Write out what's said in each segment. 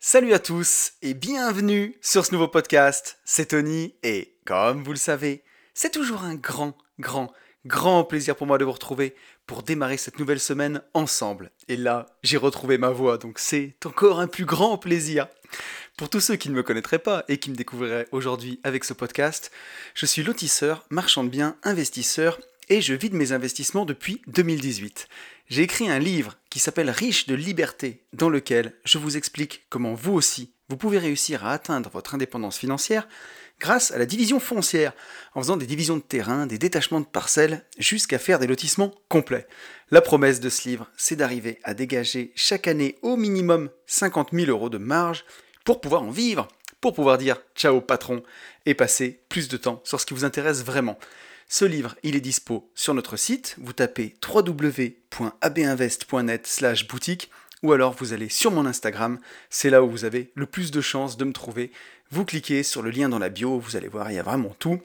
Salut à tous et bienvenue sur ce nouveau podcast. C'est Tony et comme vous le savez, c'est toujours un grand, grand, grand plaisir pour moi de vous retrouver pour démarrer cette nouvelle semaine ensemble. Et là, j'ai retrouvé ma voix, donc c'est encore un plus grand plaisir. Pour tous ceux qui ne me connaîtraient pas et qui me découvriraient aujourd'hui avec ce podcast, je suis lotisseur, marchand de biens, investisseur et je vide mes investissements depuis 2018 j'ai écrit un livre qui s'appelle Riche de liberté, dans lequel je vous explique comment vous aussi, vous pouvez réussir à atteindre votre indépendance financière grâce à la division foncière, en faisant des divisions de terrain, des détachements de parcelles, jusqu'à faire des lotissements complets. La promesse de ce livre, c'est d'arriver à dégager chaque année au minimum 50 000 euros de marge pour pouvoir en vivre, pour pouvoir dire ciao patron et passer plus de temps sur ce qui vous intéresse vraiment. Ce livre, il est dispo sur notre site. Vous tapez www.abinvest.net boutique ou alors vous allez sur mon Instagram. C'est là où vous avez le plus de chances de me trouver. Vous cliquez sur le lien dans la bio, vous allez voir, il y a vraiment tout.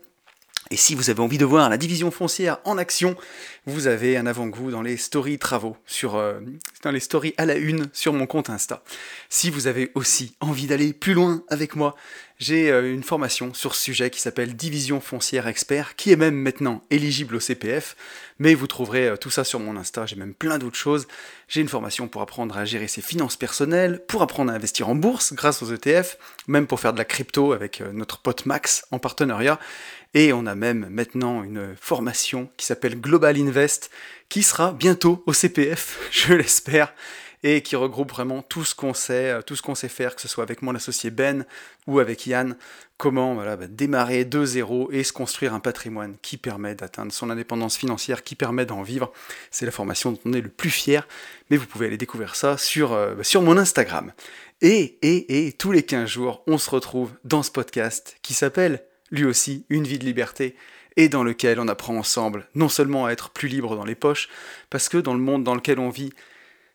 Et si vous avez envie de voir la division foncière en action, vous avez un avant-goût dans les stories travaux, sur, euh, dans les stories à la une sur mon compte Insta. Si vous avez aussi envie d'aller plus loin avec moi, j'ai euh, une formation sur ce sujet qui s'appelle Division foncière expert, qui est même maintenant éligible au CPF, mais vous trouverez euh, tout ça sur mon Insta, j'ai même plein d'autres choses. J'ai une formation pour apprendre à gérer ses finances personnelles, pour apprendre à investir en bourse grâce aux ETF, même pour faire de la crypto avec notre pote Max en partenariat. Et on a même maintenant une formation qui s'appelle Global Invest, qui sera bientôt au CPF, je l'espère, et qui regroupe vraiment tout ce qu'on sait, euh, tout ce qu'on sait faire, que ce soit avec mon associé Ben ou avec Yann, comment voilà, bah, démarrer de zéro et se construire un patrimoine qui permet d'atteindre son indépendance financière, qui permet d'en vivre. C'est la formation dont on est le plus fier, mais vous pouvez aller découvrir ça sur, euh, bah, sur mon Instagram. Et, et, et, tous les 15 jours, on se retrouve dans ce podcast qui s'appelle lui aussi une vie de liberté, et dans lequel on apprend ensemble non seulement à être plus libre dans les poches, parce que dans le monde dans lequel on vit,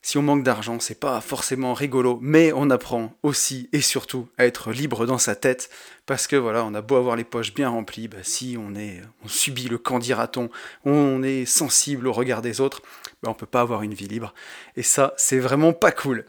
si on manque d'argent, c'est pas forcément rigolo, mais on apprend aussi et surtout à être libre dans sa tête, parce que voilà, on a beau avoir les poches bien remplies, bah, si on est, on subit le quand dira-t-on, on est sensible au regard des autres, bah, on peut pas avoir une vie libre, et ça, c'est vraiment pas cool.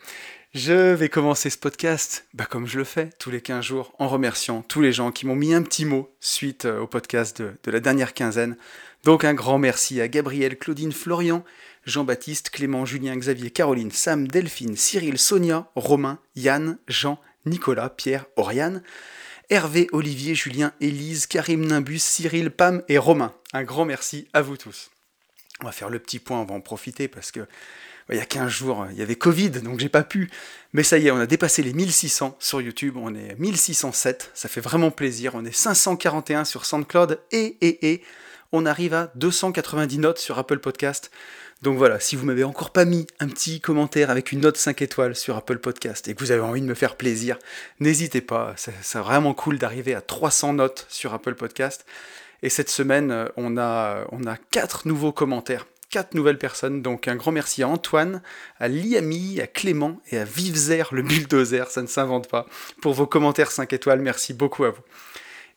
Je vais commencer ce podcast, bah comme je le fais tous les 15 jours, en remerciant tous les gens qui m'ont mis un petit mot suite euh, au podcast de, la dernière quinzaine. Donc un grand merci à Gabriel, Claudine, Florian, Jean-Baptiste, Clément, Julien, Xavier, Caroline, Sam, Delphine, Cyril, Sonia, Romain, Yann, Jean, Nicolas, Pierre, Oriane, Hervé, Olivier, Julien, Élise, Karim, Nimbus, Cyril, Pam et Romain. Un grand merci à vous tous. On va faire le petit point, on va en profiter parce que il y a 15 jours, il y avait Covid, donc j'ai pas pu. Mais ça y est, on a dépassé les 1600 sur YouTube, on est 1607, ça fait vraiment plaisir. On est 541 sur SoundCloud et, et, et, on arrive à 290 notes sur Apple Podcast. Donc voilà, si vous m'avez encore pas mis un petit commentaire avec une note 5 étoiles sur Apple Podcast et que vous avez envie de me faire plaisir, n'hésitez pas, c'est vraiment cool d'arriver à 300 notes sur Apple Podcast. Et cette semaine, on a, on a 4 nouveaux commentaires quatre nouvelles personnes. Donc un grand merci à Antoine, à Liami, à Clément et à Vivezer, le bulldozer, ça ne s'invente pas, pour vos commentaires 5 étoiles. Merci beaucoup à vous.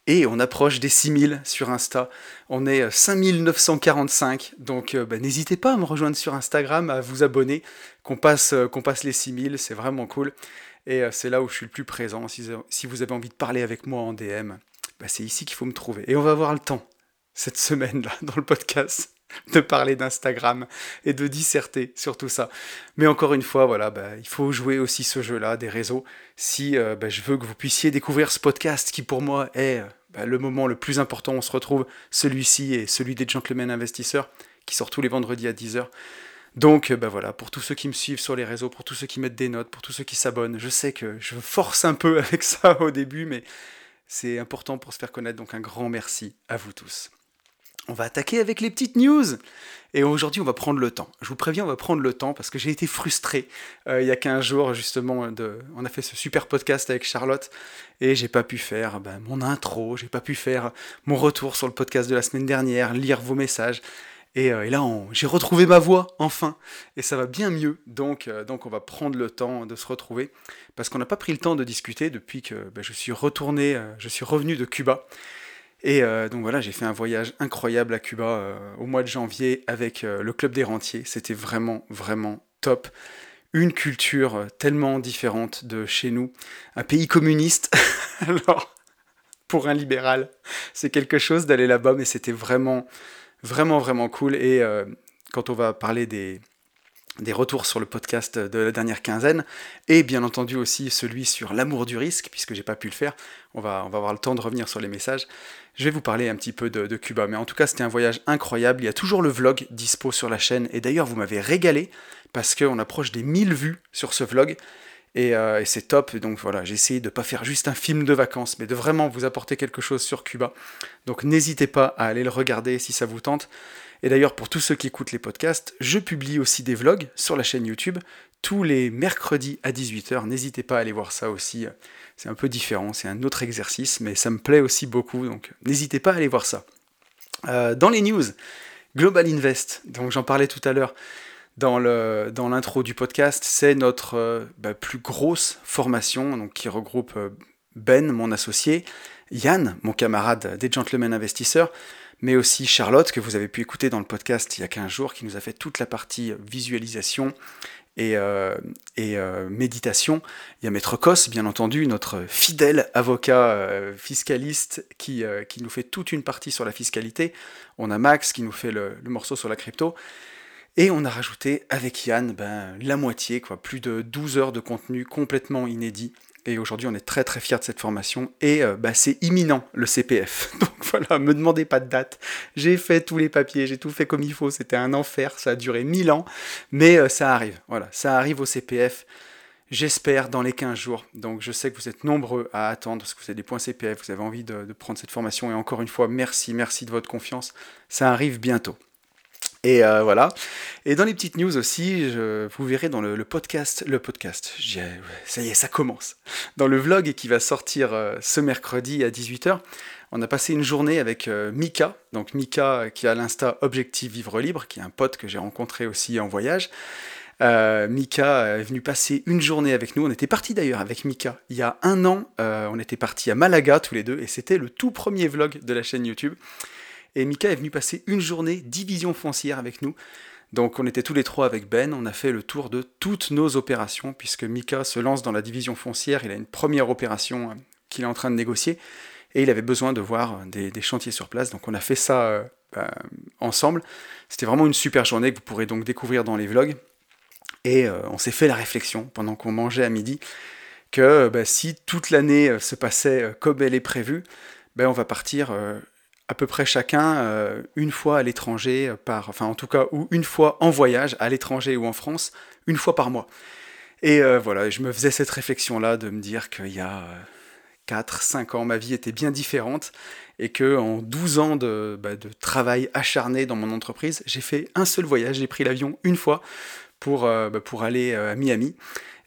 Et on approche des 6000 sur Insta. On est 5945. Donc euh, bah, n'hésitez pas à me rejoindre sur Instagram, à vous abonner, qu'on passe, euh, qu'on passe les 6000. C'est vraiment cool. Et euh, c'est là où je suis le plus présent. Si, si vous avez envie de parler avec moi en DM, bah, c'est ici qu'il faut me trouver. Et on va avoir le temps cette semaine-là dans le podcast de parler d'Instagram et de disserter sur tout ça. Mais encore une fois, voilà, bah, il faut jouer aussi ce jeu-là des réseaux si euh, bah, je veux que vous puissiez découvrir ce podcast qui pour moi est bah, le moment le plus important. On se retrouve celui-ci et celui des gentlemen investisseurs qui sort tous les vendredis à 10h. Donc bah voilà, pour tous ceux qui me suivent sur les réseaux, pour tous ceux qui mettent des notes, pour tous ceux qui s'abonnent, je sais que je force un peu avec ça au début, mais c'est important pour se faire connaître, donc un grand merci à vous tous. On va attaquer avec les petites news. Et aujourd'hui, on va prendre le temps. Je vous préviens, on va prendre le temps parce que j'ai été frustré euh, il y a 15 jours, justement. De... On a fait ce super podcast avec Charlotte et j'ai pas pu faire ben, mon intro, j'ai pas pu faire mon retour sur le podcast de la semaine dernière, lire vos messages. Et, euh, là, j'ai retrouvé ma voix, enfin, et ça va bien mieux. Donc, euh, donc on va prendre le temps de se retrouver, parce qu'on n'a pas pris le temps de discuter depuis que ben, je suis retourné, je suis revenu de Cuba. Et euh, donc voilà, j'ai fait un voyage incroyable à Cuba euh, au mois de janvier avec euh, le Club des Rentiers. C'était vraiment, vraiment top. une culture tellement différente de chez nous, un pays communiste. Alors, pour un libéral, c'est quelque chose d'aller là-bas, mais c'était vraiment, vraiment, vraiment cool. Et quand on va parler des, des retours sur le podcast de la dernière quinzaine, et bien entendu aussi celui sur l'amour du risque, puisque j'ai pas pu le faire. On va, on va avoir le temps de revenir sur les messages. Je vais vous parler un petit peu de, Cuba. Mais en tout cas, c'était un voyage incroyable. Il y a toujours le vlog dispo sur la chaîne. Et d'ailleurs, vous m'avez régalé, parce qu'on approche des 1000 vues sur ce vlog. Euh, et, c'est top. Donc voilà, j'ai essayé de ne pas faire juste un film de vacances, mais de vraiment vous apporter quelque chose sur Cuba. Donc n'hésitez pas à aller le regarder si ça vous tente. Et d'ailleurs, pour tous ceux qui écoutent les podcasts, je publie aussi des vlogs sur la chaîne YouTube tous les mercredis à 18h. N'hésitez pas à aller voir ça aussi. C'est un peu différent, c'est un autre exercice, mais ça me plaît aussi beaucoup, donc n'hésitez pas à aller voir ça. Euh, dans les news, Global Invest, donc j'en parlais tout à l'heure dans l'intro dans du podcast, c'est notre euh, bah, plus grosse formation donc, qui regroupe euh, Ben, mon associé, Yann, mon camarade des Gentlemen Investisseurs, mais aussi Charlotte, que vous avez pu écouter dans le podcast il y a 15 jours, qui nous a fait toute la partie visualisation et, euh, euh, méditation. Il y a Maître Cos, bien entendu, notre fidèle avocat euh, fiscaliste qui, qui, nous fait toute une partie sur la fiscalité. On a Max qui nous fait le, le morceau sur la crypto. Et on a rajouté avec Yann ben, la moitié, quoi, plus de 12 heures de contenu complètement inédit et aujourd'hui, on est très très fiers de cette formation. Et euh, bah, c'est imminent le CPF. Donc voilà, me demandez pas de date. J'ai fait tous les papiers, j'ai tout fait comme il faut. C'était un enfer, ça a duré 1000 ans. Mais euh, ça arrive. Voilà, ça arrive au CPF. J'espère dans les 15 jours. Donc je sais que vous êtes nombreux à attendre parce que vous avez des points CPF, vous avez envie de prendre cette formation. Et encore une fois, merci, merci de votre confiance. Ça arrive bientôt. Et euh, voilà. Et dans les petites news aussi, vous verrez dans le, podcast, le podcast, ça y est, ça commence. Dans le vlog qui va sortir euh, ce mercredi à 18h, on a passé une journée avec euh, Mika, donc Mika qui a l'insta Objectif Vivre Libre, qui est un pote que j'ai rencontré aussi en voyage. Mika est venu passer une journée avec nous. On était parti d'ailleurs avec Mika il y a un an. on était parti à Malaga tous les deux et c'était le tout premier vlog de la chaîne YouTube. Et Mika est venu passer une journée division foncière avec nous. Donc on était tous les trois avec Ben, on a fait le tour de toutes nos opérations, puisque Mika se lance dans la division foncière, il a une première opération euh, qu'il est en train de négocier, et il avait besoin de voir des, chantiers sur place, donc on a fait ça euh, bah, ensemble. C'était vraiment une super journée que vous pourrez donc découvrir dans les vlogs. Et euh, on s'est fait la réflexion pendant qu'on mangeait à midi que bah, si toute l'année se passait comme elle est prévue, ben, on va partir à peu près chacun euh, une fois à l'étranger, euh, enfin en tout cas, ou une fois en voyage à l'étranger ou en France, une fois par mois. Et euh, voilà, je me faisais cette réflexion-là de me dire qu'il y a 4, 5 ans, ma vie était bien différente et que en 12 ans de, bah, de travail acharné dans mon entreprise, j'ai fait un seul voyage, j'ai pris l'avion une fois pour, bah, pour aller à Miami.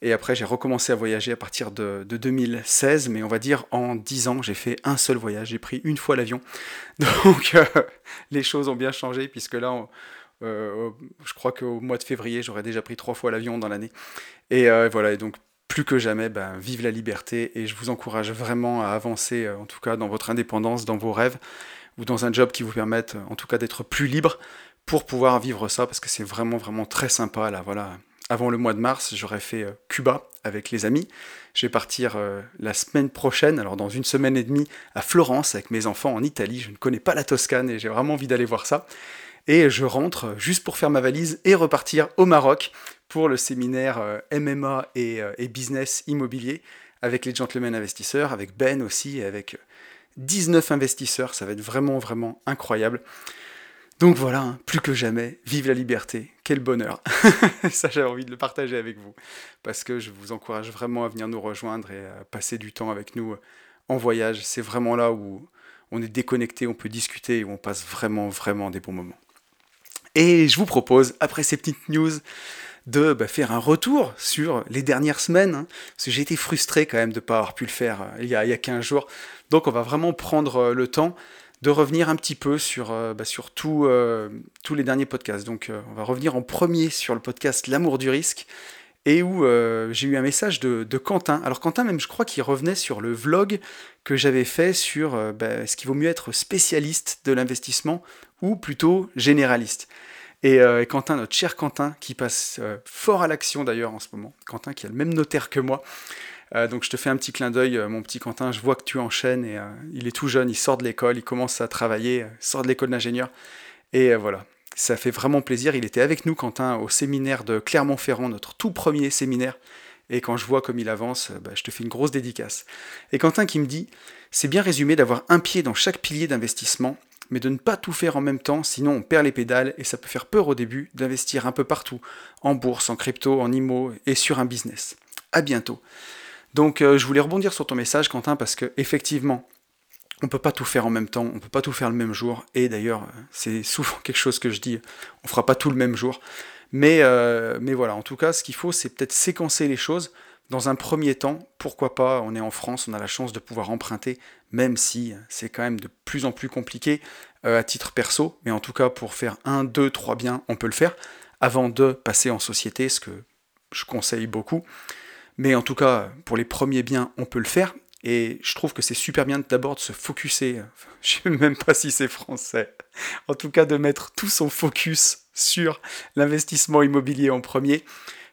Et après, j'ai recommencé à voyager à partir de, 2016, mais on va dire en 10 ans, j'ai fait un seul voyage. J'ai pris une fois l'avion. Donc, euh, les choses ont bien changé, puisque là, euh, je crois qu'au mois de février, j'aurais déjà pris trois fois l'avion dans l'année. Et euh, voilà, et donc plus que jamais, ben, vive la liberté. Et je vous encourage vraiment à avancer, en tout cas dans votre indépendance, dans vos rêves, ou dans un job qui vous permette, en tout cas, d'être plus libre pour pouvoir vivre ça, parce que c'est vraiment, vraiment très sympa, là, voilà avant le mois de mars, j'aurais fait euh, Cuba avec les amis. Je vais partir euh, la semaine prochaine, alors dans une semaine et demie, à Florence avec mes enfants en Italie. Je ne connais pas la Toscane et j'ai vraiment envie d'aller voir ça. Et je rentre euh, juste pour faire ma valise et repartir au Maroc pour le séminaire MMA et, et, business immobilier avec les gentlemen investisseurs, avec Ben aussi et avec 19 investisseurs. Ça va être vraiment, vraiment incroyable. Donc voilà, hein, plus que jamais, vive la liberté, quel bonheur. Ça j'avais envie de le partager avec vous, parce que je vous encourage vraiment à venir nous rejoindre et à passer du temps avec nous euh, en voyage. C'est vraiment là où on est déconnecté, on peut discuter et où on passe vraiment, vraiment des bons moments. Et je vous propose, après ces petites news, de bah, faire un retour sur les dernières semaines, hein, parce que j'ai été frustré quand même de ne pas avoir pu le faire euh, il, y a, il y a 15 jours. Donc on va vraiment prendre euh, le temps de revenir un petit peu sur, euh, bah, euh, tous les derniers podcasts. Donc euh, on va revenir en premier sur le podcast L'amour du risque, et où j'ai eu un message de, Quentin. Alors Quentin, même je crois qu'il revenait sur le vlog que j'avais fait sur bah, est-ce qu'il vaut mieux être spécialiste de l'investissement ou plutôt généraliste. Et, Quentin, notre cher Quentin, qui passe fort à l'action d'ailleurs en ce moment. Quentin qui a le même notaire que moi. Donc je te fais un petit clin d'œil, mon petit Quentin. Je vois que tu enchaînes et il est tout jeune, il sort de l'école, il commence à travailler, sort de l'école d'ingénieur. Et voilà, ça fait vraiment plaisir. Il était avec nous, Quentin, au séminaire de Clermont-Ferrand, notre tout premier séminaire. Et quand je vois comme il avance, bah, je te fais une grosse dédicace. Et Quentin qui me dit, c'est bien résumé d'avoir un pied dans chaque pilier d'investissement, mais de ne pas tout faire en même temps, sinon on perd les pédales et ça peut faire peur au début d'investir un peu partout, en bourse, en crypto, en IMO et sur un business. À bientôt. Donc euh, je voulais rebondir sur ton message, Quentin, parce que effectivement, on peut pas tout faire en même temps, on peut pas tout faire le même jour. Et d'ailleurs, c'est souvent quelque chose que je dis, on fera pas tout le même jour. Mais, euh, mais voilà, en tout cas, ce qu'il faut, c'est peut-être séquencer les choses. Dans un premier temps, pourquoi pas, on est en France, on a la chance de pouvoir emprunter, même si c'est quand même de plus en plus compliqué euh, à titre perso, mais en tout cas pour faire un, deux, trois biens, on peut le faire, avant de passer en société, ce que je conseille beaucoup. Mais en tout cas, pour les premiers biens, on peut le faire, et je trouve que c'est super bien d'abord de se focuser, je sais même pas si c'est français, en tout cas de mettre tout son focus sur l'investissement immobilier en premier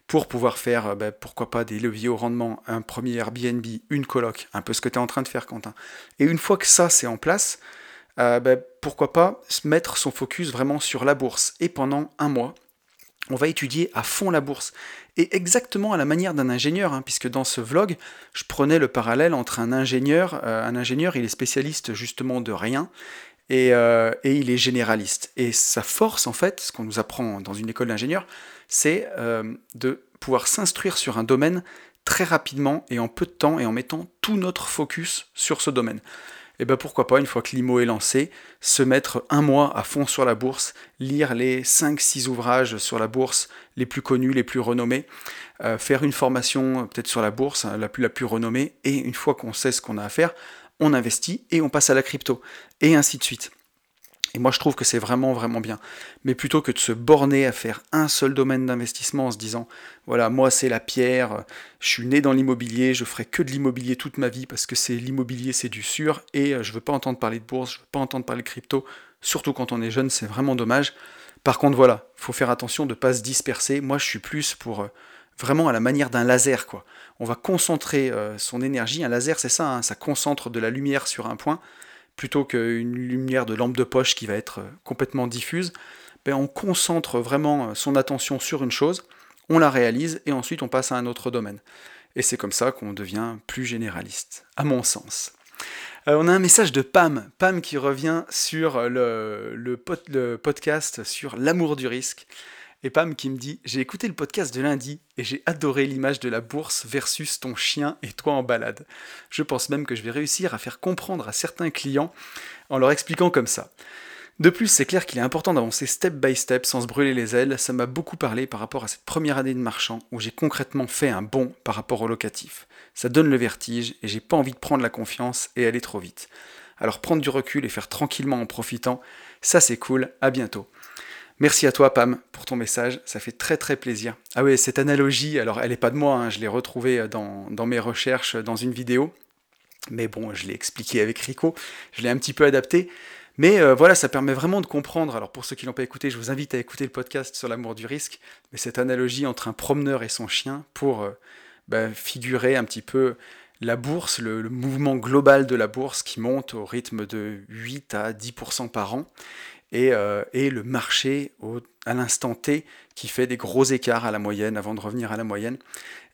pour pouvoir faire, euh, bah, pourquoi pas, des leviers au rendement, un premier Airbnb, une coloc, un peu ce que tu es en train de faire, Quentin. Et une fois que ça, c'est en place, euh, bah, pourquoi pas mettre son focus vraiment sur la bourse. Et pendant un mois, on va étudier à fond la bourse. Et exactement à la manière d'un ingénieur, hein, puisque dans ce vlog, je prenais le parallèle entre un ingénieur, euh, un ingénieur, il est spécialiste justement de rien, et, euh, et, il est généraliste. Et sa force, en fait, ce qu'on nous apprend dans une école d'ingénieur, c'est euh, de pouvoir s'instruire sur un domaine très rapidement et en peu de temps et en mettant tout notre focus sur ce domaine et eh ben pourquoi pas, une fois que l'IMO est lancé, se mettre un mois à fond sur la bourse, lire les 5-6 ouvrages sur la bourse les plus connus, les plus renommés, euh, faire une formation euh, peut-être sur la bourse, hein, la, plus, la plus renommée, et une fois qu'on sait ce qu'on a à faire, on investit et on passe à la crypto, et ainsi de suite. Et moi, je trouve que c'est vraiment, vraiment bien. Mais plutôt que de se borner à faire un seul domaine d'investissement en se disant, voilà, moi, c'est la pierre, je suis né dans l'immobilier, je ferai que de l'immobilier toute ma vie parce que c'est l'immobilier, c'est du sûr, et euh, je veux pas entendre parler de bourse, je veux pas entendre parler de crypto, surtout quand on est jeune, c'est vraiment dommage. Par contre, voilà, faut faire attention de ne pas se disperser. Moi, je suis plus pour euh, vraiment à la manière d'un laser, quoi. On va concentrer euh, son énergie. Un laser, c'est ça, hein, ça concentre de la lumière sur un point plutôt qu'une lumière de lampe de poche qui va être euh, complètement diffuse, ben on concentre vraiment euh, son attention sur une chose, on la réalise et ensuite on passe à un autre domaine. Et c'est comme ça qu'on devient plus généraliste, à mon sens. Euh, on a un message de Pam, Pam qui revient sur le, le podcast sur l'amour du risque et Pam qui me dit J'ai écouté le podcast de lundi et j'ai adoré l'image de la bourse versus ton chien et toi en balade. Je pense même que je vais réussir à faire comprendre à certains clients en leur expliquant comme ça. De plus, c'est clair qu'il est important d'avancer step by step sans se brûler les ailes. Ça m'a beaucoup parlé par rapport à cette première année de marchand où j'ai concrètement fait un bond par rapport au locatif. Ça donne le vertige et j'ai pas envie de prendre la confiance et aller trop vite. Alors prendre du recul et faire tranquillement en profitant, ça c'est cool. À bientôt. Merci à toi, Pam, pour ton message. Ça fait très très plaisir. Ah oui, cette analogie, alors elle n'est pas de moi, hein, je l'ai retrouvée dans, mes recherches dans une vidéo. Mais bon, je l'ai expliqué avec Rico, je l'ai un petit peu adapté. Mais euh, voilà, ça permet vraiment de comprendre. Alors pour ceux qui l'ont pas écouté, je vous invite à écouter le podcast sur l'amour du risque. Mais cette analogie entre un promeneur et son chien pour euh, bah, figurer un petit peu la bourse, le, mouvement global de la bourse qui monte au rythme de 8 à 10% par an. Euh, et, le marché à l'instant T qui fait des gros écarts à la moyenne avant de revenir à la moyenne.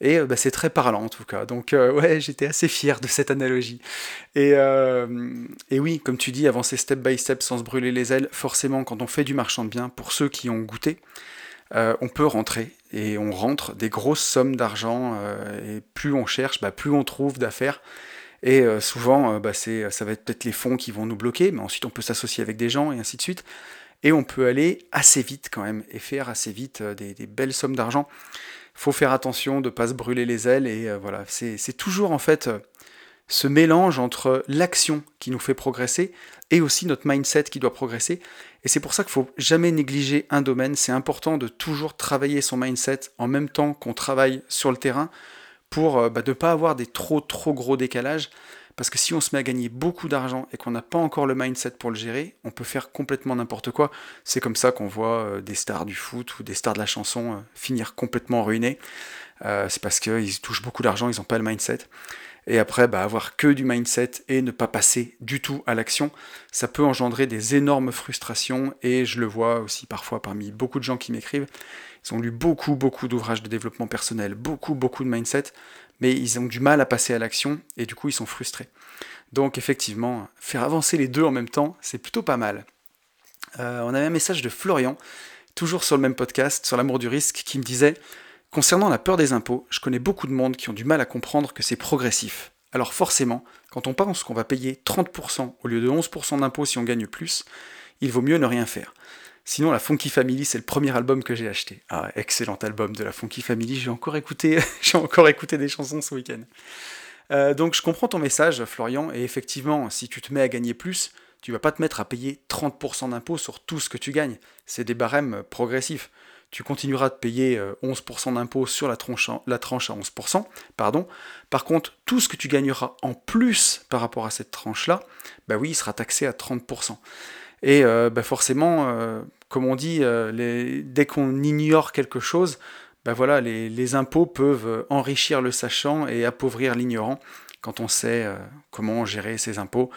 Et euh, bah, c'est très parlant en tout cas. Donc euh, ouais, j'étais assez fier de cette analogie. Et, et, oui, comme tu dis, avancer step by step sans se brûler les ailes, forcément quand on fait du marchand de biens, pour ceux qui ont goûté, on peut rentrer et on rentre des grosses sommes d'argent et plus on cherche, bah, plus on trouve d'affaires. Et euh, souvent, euh, bah, c'est, ça va être peut-être les fonds qui vont nous bloquer, mais ensuite on peut s'associer avec des gens et ainsi de suite. Et on peut aller assez vite quand même et faire assez vite euh, des, belles sommes d'argent. Faut faire attention de ne pas se brûler les ailes et voilà, c'est, toujours en fait ce mélange entre l'action qui nous fait progresser et aussi notre mindset qui doit progresser. Et c'est pour ça qu'il faut jamais négliger un domaine. C'est important de toujours travailler son mindset en même temps qu'on travaille sur le terrain pour euh, bah, ne pas avoir des trop trop gros décalages. parce que si on se met à gagner beaucoup d'argent et qu'on n'a pas encore le mindset pour le gérer, on peut faire complètement n'importe quoi. C'est comme ça qu'on voit euh, des stars du foot ou des stars de la chanson euh, finir complètement ruinés. Euh, c'est parce qu'ils touchent beaucoup d'argent, ils n'ont pas le mindset. Et après, bah, avoir que du mindset et ne pas passer du tout à l'action, ça peut engendrer des énormes frustrations. Et je le vois aussi parfois parmi beaucoup de gens qui m'écrivent. Ils ont lu beaucoup, beaucoup d'ouvrages de développement personnel, beaucoup, beaucoup de mindset, mais ils ont du mal à passer à l'action et du coup ils sont frustrés. Donc effectivement, faire avancer les deux en même temps, c'est plutôt pas mal. Euh, on avait un message de Florian, toujours sur le même podcast, sur l'amour du risque, qui me disait Concernant la peur des impôts, je connais beaucoup de monde qui ont du mal à comprendre que c'est progressif. Alors forcément, quand on pense qu'on va payer 30% au lieu de 11% d'impôts si on gagne plus, il vaut mieux ne rien faire. Sinon, la Funky Family, c'est le premier album que j'ai acheté. Ah, excellent album de la Funky Family. J'ai encore écouté, j'ai encore écouté des chansons ce week-end. Euh, donc, je comprends ton message, Florian. Et effectivement, si tu te mets à gagner plus, tu vas pas te mettre à payer 30% d'impôts sur tout ce que tu gagnes. C'est des barèmes progressifs. Tu continueras de payer 11% euh, d'impôts sur la, tranche, à 11%. Pardon. Par contre, tout ce que tu gagneras en plus par rapport à cette tranche-là, bah oui, il sera taxé à 30%. Et euh, bah forcément, comme on dit, euh, dès qu'on ignore quelque chose, ben voilà, les, impôts peuvent enrichir le sachant et appauvrir l'ignorant. Quand on sait euh, comment gérer ses impôts,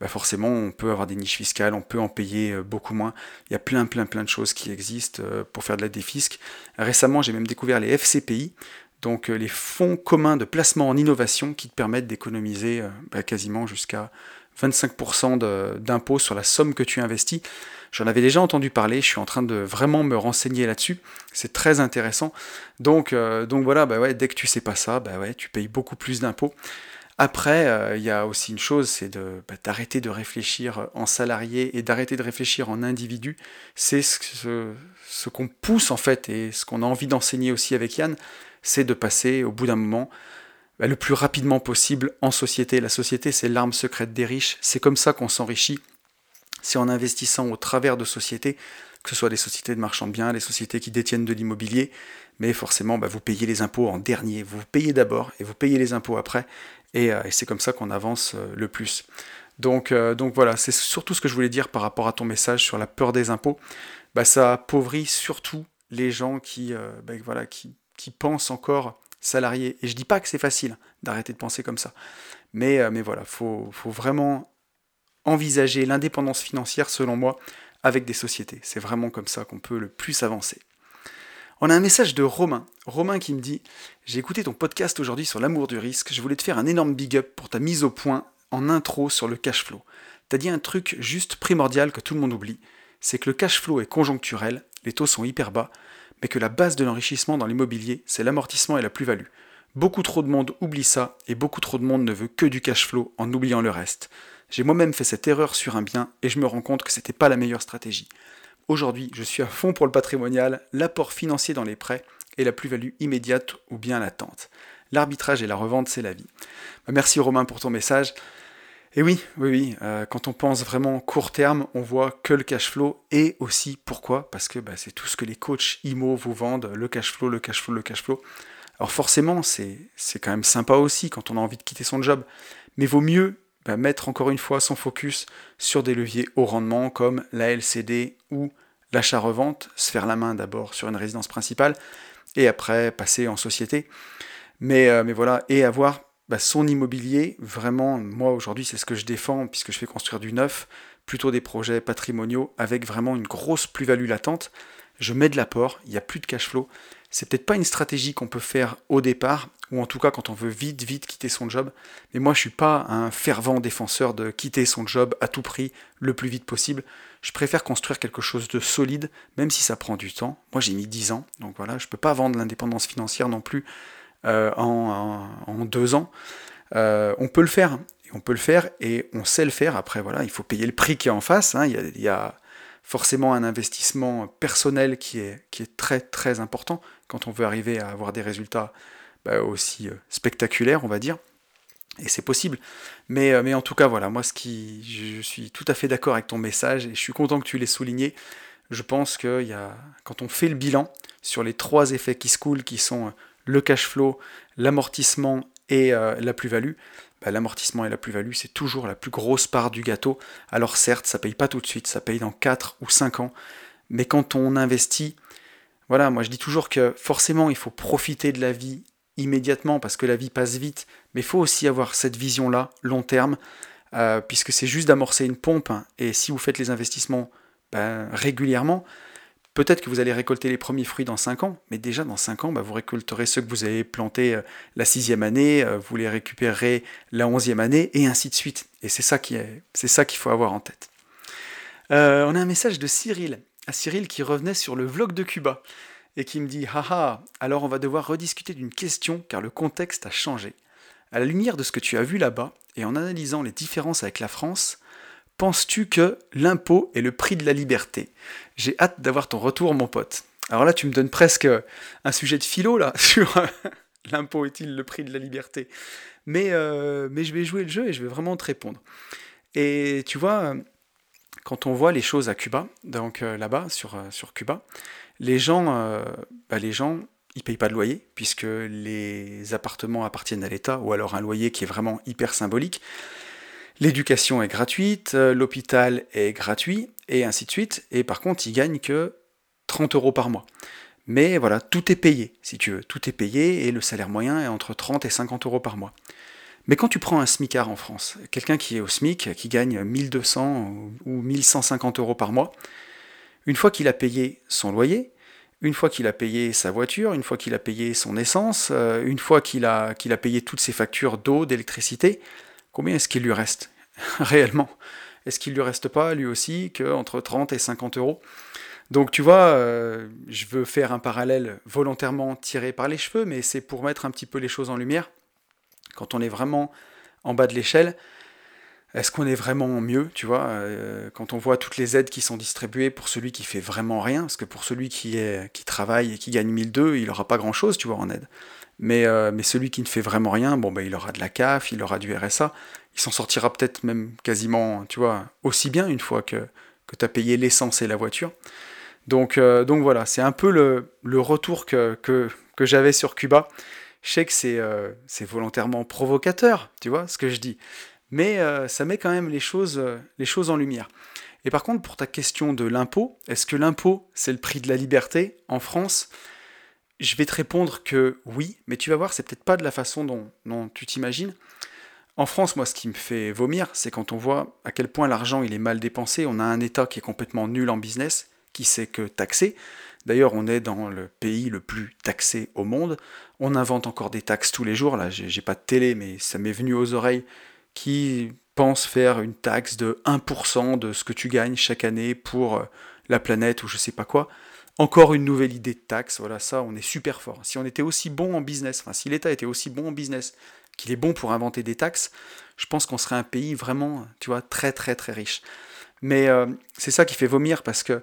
ben forcément, on peut avoir des niches fiscales, on peut en payer euh, beaucoup moins. Il y a plein, plein, plein de choses qui existent pour faire de la défisque. Récemment, j'ai même découvert les FCPI, donc les fonds communs de placement en innovation qui te permettent d'économiser ben quasiment jusqu'à 25% d'impôts sur la somme que tu investis. J'en avais déjà entendu parler, je suis en train de vraiment me renseigner là-dessus. C'est très intéressant. Donc, euh, donc voilà, bah ouais, dès que tu sais pas ça, bah ouais, tu payes beaucoup plus d'impôts. Après, euh, il y a aussi une chose, c'est bah, d'arrêter de réfléchir en salarié et d'arrêter de réfléchir en individu. C'est ce, ce qu'on pousse en fait et ce qu'on a envie d'enseigner aussi avec Yann, c'est de passer au bout d'un moment bah, le plus rapidement possible en société. La société, c'est l'arme secrète des riches. C'est comme ça qu'on s'enrichit c'est en investissant au travers de sociétés, que ce soit des sociétés de marchands de biens, des sociétés qui détiennent de l'immobilier, mais forcément, bah, vous payez les impôts en dernier. Vous payez d'abord et vous payez les impôts après, et, euh, c'est comme ça qu'on avance euh, le plus. Donc, euh, donc voilà, c'est surtout ce que je voulais dire par rapport à ton message sur la peur des impôts. Bah, ça appauvrit surtout les gens qui, bah, voilà, qui, pensent encore salariés. Et je dis pas que c'est facile d'arrêter de penser comme ça. Mais, voilà, il faut, faut, vraiment envisager l'indépendance financière, selon moi, avec des sociétés. C'est vraiment comme ça qu'on peut le plus avancer. On a un message de Romain. Romain qui me dit J'ai écouté ton podcast aujourd'hui sur l'amour du risque. Je voulais te faire un énorme big up pour ta mise au point en intro sur le cash flow. T'as dit un truc juste primordial que tout le monde oublie c'est que le cash flow est conjoncturel, les taux sont hyper bas, mais que la base de l'enrichissement dans l'immobilier, c'est l'amortissement et la plus-value. Beaucoup trop de monde oublie ça et beaucoup trop de monde ne veut que du cash flow en oubliant le reste. J'ai moi-même fait cette erreur sur un bien et je me rends compte que c'était pas la meilleure stratégie. Aujourd'hui, je suis à fond pour le patrimonial, l'apport financier dans les prêts et la plus-value immédiate ou bien latente. L'arbitrage et la revente, c'est la vie. Bah, merci Romain pour ton message. Et oui, oui, oui, euh, quand on pense vraiment court terme, on voit que le cash flow et aussi pourquoi Parce que bah, c'est tout ce que les coachs IMO vous vendent, le cash flow, le cash flow, le cash flow. Alors forcément, c'est quand même sympa aussi quand on a envie de quitter son job, mais vaut mieux bah, mettre encore une fois son focus sur des leviers haut rendement comme la LCD ou l'achat-revente, se faire la main d'abord sur une résidence principale et après passer en société. Mais, euh, voilà, et avoir bah, son immobilier, vraiment, moi aujourd'hui c'est ce que je défends puisque je fais construire du neuf, plutôt des projets patrimoniaux avec vraiment une grosse plus-value latente. Je mets de l'apport, il n'y a plus de cash flow. C'est peut-être pas une stratégie qu'on peut faire au départ, ou en tout cas quand on veut vite, vite quitter son job. Mais moi, je suis pas un fervent défenseur de quitter son job à tout prix, le plus vite possible. Je préfère construire quelque chose de solide, même si ça prend du temps. Moi, j'ai mis 10 ans, donc voilà, je peux pas vendre l'indépendance financière non plus euh, en, deux ans. Euh, on peut le faire, on peut le faire, et on sait le faire. Après, voilà, il faut payer le prix qui est en face. Hein. Il, y a, forcément un investissement personnel qui est, qui est très très important quand on veut arriver à avoir des résultats bah, aussi euh, spectaculaire, on va dire. Et c'est possible. Mais, euh, mais en tout cas, voilà, moi, ce qui, je suis tout à fait d'accord avec ton message et je suis content que tu l'aies souligné. Je pense que y a, quand on fait le bilan sur les trois effets qui se coulent, qui sont euh, le cash flow, l'amortissement Et la plus-value, bah, l'amortissement et la plus-value, c'est toujours la plus grosse part du gâteau. Alors certes, ça paye pas tout de suite, ça paye dans 4 ou 5 ans. Mais quand on investit, voilà, moi je dis toujours que forcément il faut profiter de la vie immédiatement parce que la vie passe vite, mais il faut aussi avoir cette vision-là, long terme, euh, puisque c'est juste d'amorcer une pompe, hein, et si vous faites les investissements ben, régulièrement, peut-être que vous allez récolter les premiers fruits dans 5 ans, mais déjà dans 5 ans, ben, vous récolterez ceux que vous avez plantés euh, la sixième année, euh, vous les récupérerez la onzième année, et ainsi de suite. Et c'est ça qui est, c'est ça qu'il faut avoir en tête. on a un message de Cyril, à Cyril qui revenait sur le vlog de Cuba et qui me dit Haha, alors on va devoir rediscuter d'une question car le contexte a changé. À la lumière de ce que tu as vu là-bas, et en analysant les différences avec la France, penses-tu que l'impôt est le prix de la liberté? J'ai hâte d'avoir ton retour, mon pote. Alors là, tu me donnes presque un sujet de philo, là, sur l'impôt est-il le prix de la liberté? Mais, euh, mais je vais jouer le jeu et je vais vraiment te répondre. Et tu vois, quand on voit les choses à Cuba, donc euh, là-bas, sur, euh, Cuba, les gens, euh, bah, les gens, ils payent pas de loyer puisque les appartements appartiennent à l'État ou alors un loyer qui est vraiment hyper symbolique. L'éducation est gratuite, euh, l'hôpital est gratuit et ainsi de suite. Et par contre, ils gagnent que 30 euros par mois. Mais voilà, tout est payé, si tu veux. Tout est payé et le salaire moyen est entre 30 et 50 euros par mois. Mais quand tu prends un SMICAR en France, quelqu'un qui est au SMIC, qui gagne 1200 ou 1150 euros par mois, une fois qu'il a payé son loyer, une fois qu'il a payé sa voiture, une fois qu'il a payé son essence, euh, une fois qu'il a, qu'il a payé toutes ses factures d'eau, d'électricité, combien est-ce qu'il lui reste? réellement Est-ce qu'il lui reste pas, lui aussi, qu'entre 30 et 50 euros? Donc tu vois, euh, je veux faire un parallèle volontairement tiré par les cheveux, mais c'est pour mettre un petit peu les choses en lumière. Quand on est vraiment en bas de l'échelle, est-ce qu'on est vraiment mieux, tu vois, euh, quand on voit toutes les aides qui sont distribuées pour celui qui fait vraiment rien, parce que pour celui qui, est, qui travaille et qui gagne 1002, il n'aura pas grand-chose, tu vois, en aide. Mais, euh, mais celui qui ne fait vraiment rien, bon, ben, il aura de la CAF, il aura du RSA, il s'en sortira peut-être même quasiment, tu vois, aussi bien une fois que, que tu as payé l'essence et la voiture. Donc, euh, donc voilà, c'est un peu le, retour que, que, que j'avais sur Cuba. Je sais que c'est volontairement provocateur, tu vois, ce que je dis mais euh, ça met quand même les choses, euh, les choses en lumière. Et par contre, pour ta question de l'impôt, est-ce que l'impôt, c'est le prix de la liberté en France? Je vais te répondre que oui, mais tu vas voir, c'est peut-être pas de la façon dont tu t'imagines. En France, moi, ce qui me fait vomir, c'est quand on voit à quel point l'argent est mal dépensé. On a un État qui est complètement nul en business, qui sait que taxer. D'ailleurs, on est dans le pays le plus taxé au monde. On invente encore des taxes tous les jours. Là, j'ai pas de télé, mais ça m'est venu aux oreilles qui pense faire une taxe de 1% de ce que tu gagnes chaque année pour euh, la planète ou je sais pas quoi. Encore une nouvelle idée de taxe, voilà ça, on est super fort. Si on était aussi bon en business, enfin si l'État était aussi bon en business qu'il est bon pour inventer des taxes, je pense qu'on serait un pays vraiment, tu vois, très très très riche. Mais euh, c'est ça qui fait vomir parce que,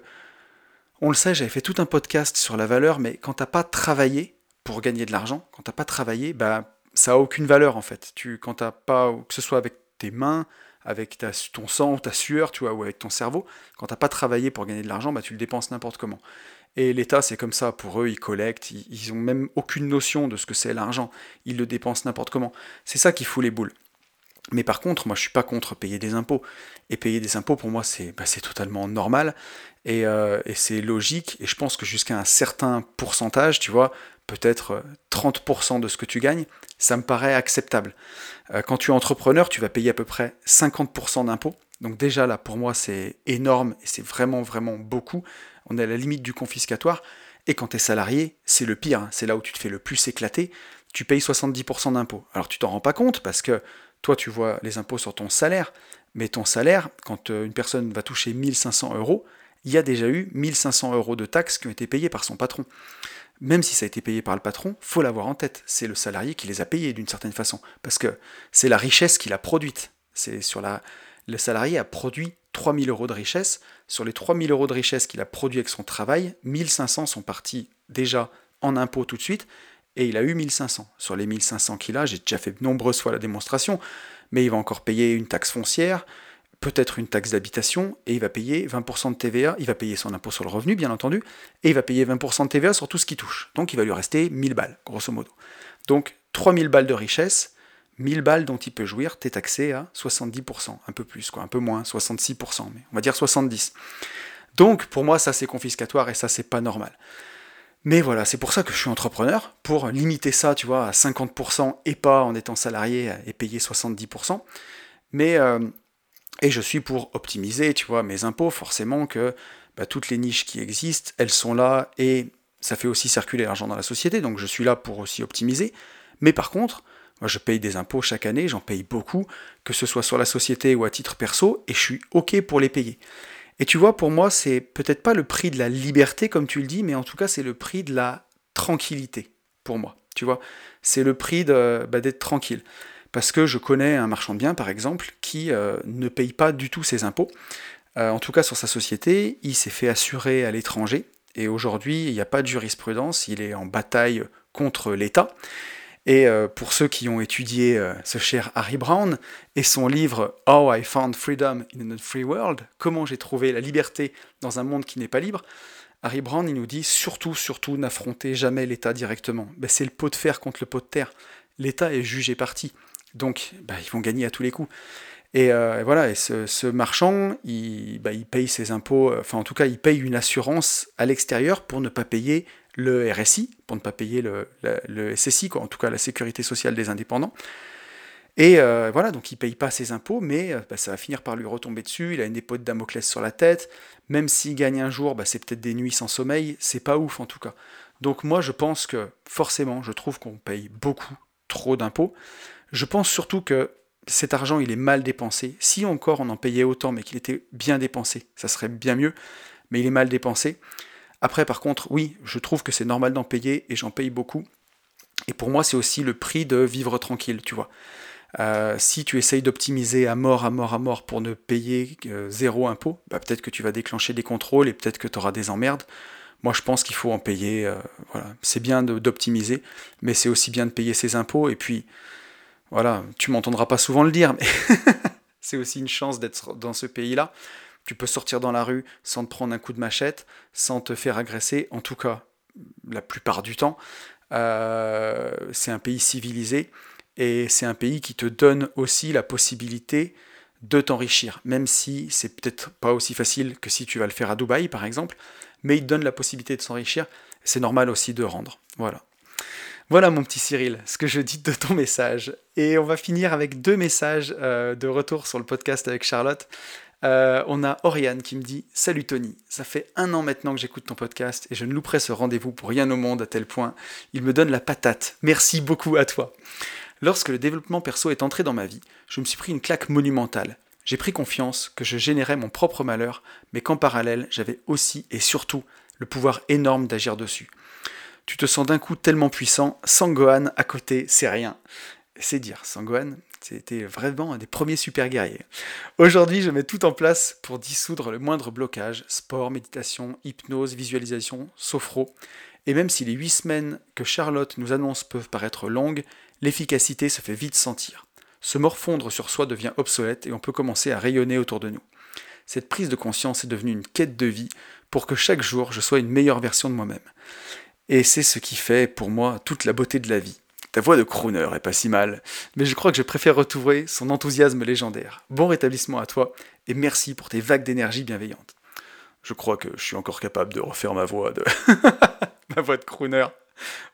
on le sait, j'avais fait tout un podcast sur la valeur, mais quand t'as pas travaillé pour gagner de l'argent, quand t'as pas travaillé, bah ça a aucune valeur en fait. Tu, quand t'as pas, que ce soit avec tes mains, avec ta, ton sang, ta sueur, tu vois, ou avec ton cerveau, quand t'as pas travaillé pour gagner de l'argent, bah tu le dépenses n'importe comment. Et l'État, c'est comme ça. Pour eux, ils collectent, ils, ils ont même aucune notion de ce que c'est l'argent. Ils le dépensent n'importe comment. C'est ça qui fout les boules. Mais par contre, moi, je suis pas contre payer des impôts. Et payer des impôts, pour moi, c'est bah, totalement normal. Et, euh, et c'est logique. Et je pense que jusqu'à un certain pourcentage, tu vois, peut-être 30% euh, de ce que tu gagnes, ça me paraît acceptable. Euh, quand tu es entrepreneur, tu vas payer à peu près 50% d'impôts. Donc déjà là, pour moi, c'est énorme et c'est vraiment, vraiment beaucoup. On est à la limite du confiscatoire. Et quand tu es salarié, c'est le pire. Hein. C'est là où tu te fais le plus éclater. Tu payes 70% d'impôts. Alors tu t'en rends pas compte parce que toi, tu vois les impôts sur ton salaire. Mais ton salaire, quand euh, une personne va toucher 1500 euros, il y a déjà eu 1500 euros de taxes qui ont été payées par son patron même si ça a été payé par le patron, faut l'avoir en tête. C'est le salarié qui les a payés d'une certaine façon, parce que c'est la richesse qu'il a produite. C'est sur la, le salarié a produit 3000 euros de richesse. Sur les 3000 euros de richesse qu'il a produit avec son travail, 1500 sont partis déjà en impôts tout de suite, et il a eu 1500. Sur les 1500 qu'il a, j'ai déjà fait de nombreuses fois la démonstration, mais il va encore payer une taxe foncière, peut-être une taxe d'habitation et il va payer 20% de TVA, il va payer son impôt sur le revenu bien entendu, et il va payer 20% de TVA sur tout ce qui touche. Donc il va lui rester 1000 balles, grosso modo. Donc 3000 balles de richesse, 1000 balles dont il peut jouir, tu es taxé à 70%, un peu plus, quoi, un peu moins, 66%, mais on va dire 70%. Donc pour moi, ça c'est confiscatoire et ça c'est pas normal. Mais voilà, c'est pour ça que je suis entrepreneur, pour limiter ça, tu vois, à 50% et pas en étant salarié et payer 70%. Mais, euh, et je suis pour optimiser, tu vois, mes impôts, forcément que bah, toutes les niches qui existent, elles sont là et ça fait aussi circuler l'argent dans la société, donc je suis là pour aussi optimiser. Mais par contre, moi je paye des impôts chaque année, j'en paye beaucoup, que ce soit sur la société ou à titre perso, et je suis OK pour les payer. Et tu vois, pour moi, c'est peut-être pas le prix de la liberté, comme tu le dis, mais en tout cas, c'est le prix de la tranquillité, pour moi. Tu vois, c'est le prix bah, d'être tranquille. Parce que je connais un marchand de biens, par exemple, qui euh, ne paye pas du tout ses impôts. Euh, en tout cas, sur sa société, il s'est fait assurer à l'étranger. Et aujourd'hui, il n'y a pas de jurisprudence, il est en bataille contre l'État. Et euh, pour ceux qui ont étudié euh, ce cher Harry Brown et son livre How I Found Freedom in a Free World, comment j'ai trouvé la liberté dans un monde qui n'est pas libre, Harry Brown il nous dit surtout, surtout n'affrontez jamais l'État directement. Ben, c'est le pot de fer contre le pot de terre. L'État est jugé parti. Donc ben, ils vont gagner à tous les coups. Et euh, voilà, et ce, marchand, il, ben, il, paye ses impôts, enfin en tout cas, il paye une assurance à l'extérieur pour ne pas payer le RSI, pour ne pas payer le, SSI, en tout cas la sécurité sociale des indépendants. Et euh, voilà, donc il ne paye pas ses impôts, mais euh, bah, ça va finir par lui retomber dessus. Il a une épée de Damoclès sur la tête. Même s'il gagne un jour, bah, c'est peut-être des nuits sans sommeil. C'est pas ouf en tout cas. Donc moi, je pense que forcément, je trouve qu'on paye beaucoup trop d'impôts. Je pense surtout que cet argent, il est mal dépensé. Si encore on en payait autant, mais qu'il était bien dépensé, ça serait bien mieux. Mais il est mal dépensé. Après, par contre, oui, je trouve que c'est normal d'en payer et j'en paye beaucoup. Et pour moi, c'est aussi le prix de vivre tranquille, tu vois. Euh, si tu essayes d'optimiser à mort, à mort, à mort pour ne payer zéro impôt, bah, peut-être que tu vas déclencher des contrôles et peut-être que tu auras des emmerdes. Moi, je pense qu'il faut en payer. Euh, voilà. C'est bien d'optimiser, mais c'est aussi bien de payer ses impôts. Et puis, voilà, tu m'entendras pas souvent le dire, mais c'est aussi une chance d'être dans ce pays-là. Tu peux sortir dans la rue sans te prendre un coup de machette, sans te faire agresser, en tout cas la plupart du temps. Euh, c'est un pays civilisé et c'est un pays qui te donne aussi la possibilité de t'enrichir, même si c'est peut-être pas aussi facile que si tu vas le faire à Dubaï par exemple, mais il te donne la possibilité de s'enrichir. C'est normal aussi de rendre. Voilà. Voilà mon petit Cyril, ce que je dis de ton message. Et on va finir avec deux messages euh, de retour sur le podcast avec Charlotte. Euh, on a Oriane qui me dit Salut Tony, ça fait un an maintenant que j'écoute ton podcast et je ne louperai ce rendez-vous pour rien au monde à tel point. Il me donne la patate. Merci beaucoup à toi. Lorsque le développement perso est entré dans ma vie, je me suis pris une claque monumentale. J'ai pris confiance que je générais mon propre malheur, mais qu'en parallèle, j'avais aussi et surtout le pouvoir énorme d'agir dessus. Tu te sens d'un coup tellement puissant, sans Gohan à côté, c'est rien. C'est dire, sans Gohan, c'était vraiment un des premiers super guerriers. Aujourd'hui, je mets tout en place pour dissoudre le moindre blocage, sport, méditation, hypnose, visualisation, sophro. Et même si les 8 semaines que Charlotte nous annonce peuvent paraître longues, l'efficacité se fait vite sentir. Se morfondre sur soi devient obsolète et on peut commencer à rayonner autour de nous. Cette prise de conscience est devenue une quête de vie pour que chaque jour je sois une meilleure version de moi-même. Et c'est ce qui fait pour moi toute la beauté de la vie. Ta voix de crooner est pas si mal, mais je crois que je préfère retrouver son enthousiasme légendaire. Bon rétablissement à toi, et merci pour tes vagues d'énergie bienveillante. Je crois que je suis encore capable de refaire ma voix de... ma voix de crooner.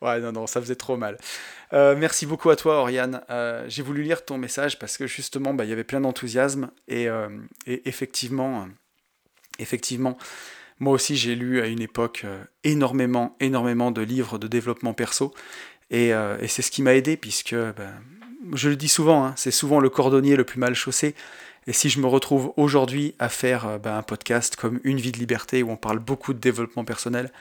Ouais, non, non, ça faisait trop mal. Euh, merci beaucoup à toi, Oriane. Euh, j'ai voulu lire ton message parce que justement, bah, il y avait plein d'enthousiasme et, euh, et, effectivement, effectivement, moi aussi j'ai lu à une époque énormément, énormément de livres de développement perso euh, et, c'est ce qui m'a aidé, puisque, ben, je le dis souvent, hein, c'est souvent le cordonnier le plus mal chaussé. Et si je me retrouve aujourd'hui à faire euh, ben, un podcast comme Une vie de liberté, où on parle beaucoup de développement personnel,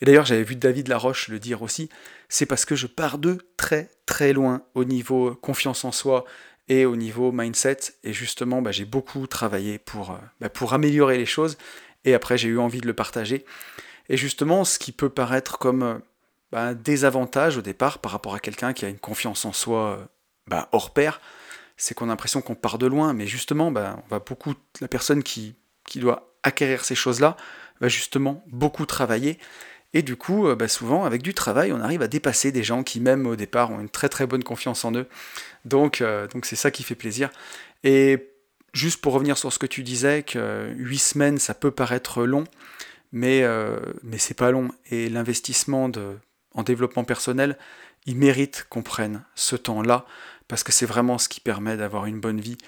et d'ailleurs j'avais vu David Laroche le dire aussi, c'est parce que je pars de très très loin au niveau confiance en soi et au niveau mindset. Et justement, ben, j'ai beaucoup travaillé pour, euh, pour améliorer les choses. Et après, j'ai eu envie de le partager. Et justement, ce qui peut paraître comme un désavantage au départ par rapport à quelqu'un qui a une confiance en soi euh, bah, hors pair, c'est qu'on a l'impression qu'on part de loin, mais justement, bah, on va beaucoup, la personne qui, doit acquérir ces choses-là va justement beaucoup travailler. Et du coup, bah, souvent, avec du travail, on arrive à dépasser des gens qui, même au départ, ont une très très bonne confiance en eux. Donc, donc c'est ça qui fait plaisir. Et juste pour revenir sur ce que tu disais, que 8 semaines, ça peut paraître long, mais, mais c'est pas long. Et l'investissement en développement personnel, il mérite qu'on prenne ce temps-là, parce que c'est vraiment ce qui permet d'avoir une bonne vie.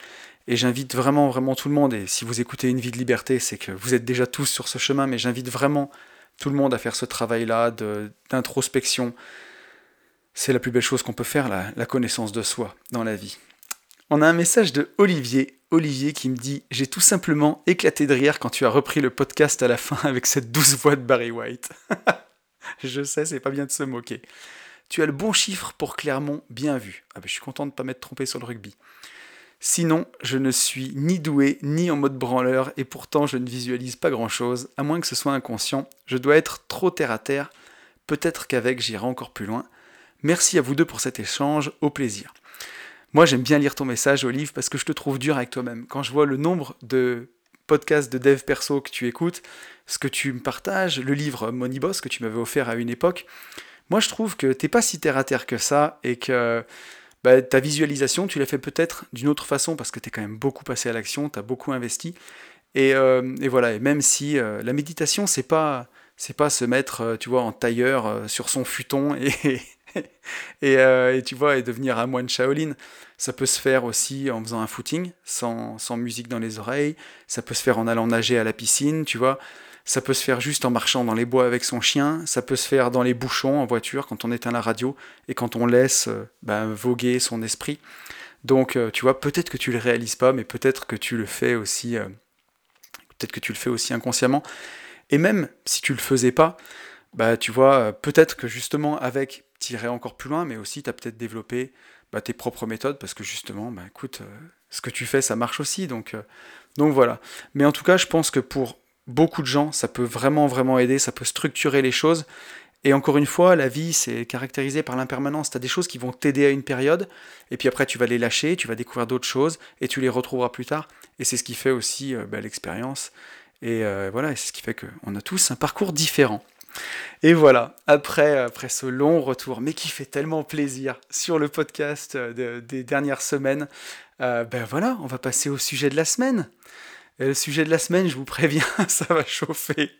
Et j'invite vraiment, vraiment tout le monde, et si vous écoutez Une vie de liberté, c'est que vous êtes déjà tous sur ce chemin, mais j'invite vraiment tout le monde à faire ce travail-là d'introspection. C'est la plus belle chose qu'on peut faire, la, la connaissance de soi dans la vie. On a un message de Olivier. Olivier qui me dit J'ai tout simplement éclaté de rire quand tu as repris le podcast à la fin avec cette douce voix de Barry White. je sais, c'est pas bien de se moquer. Tu as le bon chiffre pour Clermont, bien vu. Ah ben, je suis content de ne pas m'être trompé sur le rugby. Sinon, je ne suis ni doué ni en mode branleur et pourtant je ne visualise pas grand-chose, à moins que ce soit inconscient. Je dois être trop terre à terre. Peut-être qu'avec j'irai encore plus loin. Merci à vous deux pour cet échange, au plaisir. Moi j'aime bien lire ton message, Olive, parce que je te trouve dur avec toi-même. Quand je vois le nombre de podcasts de dev perso que tu écoutes, ce que tu me partages, le livre Moneyboss que tu m'avais offert à une époque, moi je trouve que t'es pas si terre à terre que ça et que bah, ta visualisation, tu l'as fait peut-être d'une autre façon parce que tu es quand même beaucoup passé à l'action, tu as beaucoup investi. Et, euh, voilà, et même si euh, la méditation, c'est pas c'est pas se mettre, euh, tu vois, en tailleur sur son futon et, et, tu vois, et devenir un moine Shaolin. Ça peut se faire aussi en faisant un footing, sans, sans musique dans les oreilles. Ça peut se faire en allant nager à la piscine, tu vois. Ça peut se faire juste en marchant dans les bois avec son chien, ça peut se faire dans les bouchons en voiture quand on éteint la radio et quand on laisse euh, ben, voguer son esprit. Donc euh, tu vois, peut-être que tu le réalises pas, mais peut-être que tu le fais aussi, euh, peut-être que tu le fais aussi inconsciemment. Et même si tu le faisais pas, bah tu vois, peut-être que justement avec, irais encore plus loin, mais aussi tu as peut-être développé bah, tes propres méthodes parce que justement, bah, écoute, ce que tu fais, ça marche aussi. Donc, donc voilà. Mais en tout cas, je pense que pour beaucoup de gens, ça peut vraiment, vraiment aider, ça peut structurer les choses. Et encore une fois, la vie, c'est caractérisé par l'impermanence. Tu as des choses qui vont t'aider à une période, et puis après, tu vas les lâcher, tu vas découvrir d'autres choses, et tu les retrouveras plus tard. Et c'est ce qui fait aussi euh, bah, l'expérience. Et euh, voilà, c'est ce qui fait qu'on a tous un parcours différent. Et voilà, après, après ce long retour, mais qui fait tellement plaisir sur le podcast euh, des dernières semaines, ben voilà, on va passer au sujet de la semaine. Et le sujet de la semaine, je vous préviens, ça va chauffer.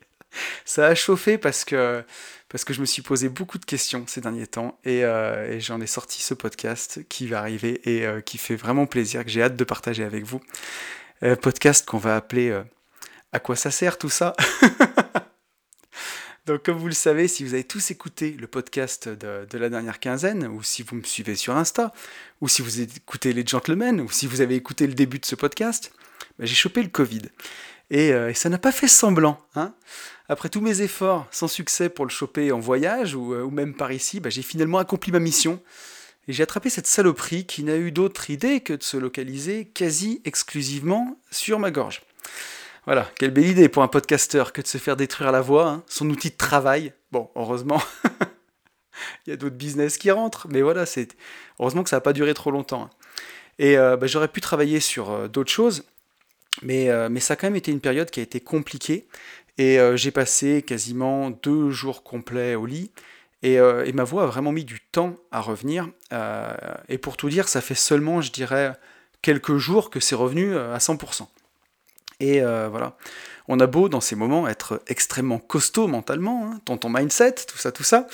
Ça a chauffé parce que, parce que je me suis posé beaucoup de questions ces derniers temps et, euh, j'en ai sorti ce podcast qui va arriver et euh, qui fait vraiment plaisir, que j'ai hâte de partager avec vous. Euh, podcast qu'on va appeler À quoi ça sert tout ça? Donc, comme vous le savez, si vous avez tous écouté le podcast de, la dernière quinzaine, ou si vous me suivez sur Insta, ou si vous écoutez les Gentlemen, ou si vous avez écouté le début de ce podcast, bah, j'ai chopé le Covid. Euh, et, ça n'a pas fait semblant. Hein Après tous mes efforts sans succès pour le choper en voyage ou, euh, même par ici, bah, j'ai finalement accompli ma mission. Et j'ai attrapé cette saloperie qui n'a eu d'autre idée que de se localiser quasi exclusivement sur ma gorge. Voilà, quelle belle idée pour un podcasteur que de se faire détruire la voix, hein, son outil de travail. Bon, heureusement, il y a d'autres business qui rentrent, mais voilà, c'est heureusement que ça n'a pas duré trop longtemps. Hein. Et euh, bah, j'aurais pu travailler sur d'autres choses, euh, mais, ça a quand même été une période qui a été compliquée. Et euh, j'ai passé quasiment deux jours complets au lit. Euh, et, ma voix a vraiment mis du temps à revenir. et pour tout dire, ça fait seulement, je dirais, quelques jours que c'est revenu à 100%. Et voilà. On a beau dans ces moments être extrêmement costaud mentalement, hein, ton, mindset, tout ça, tout ça.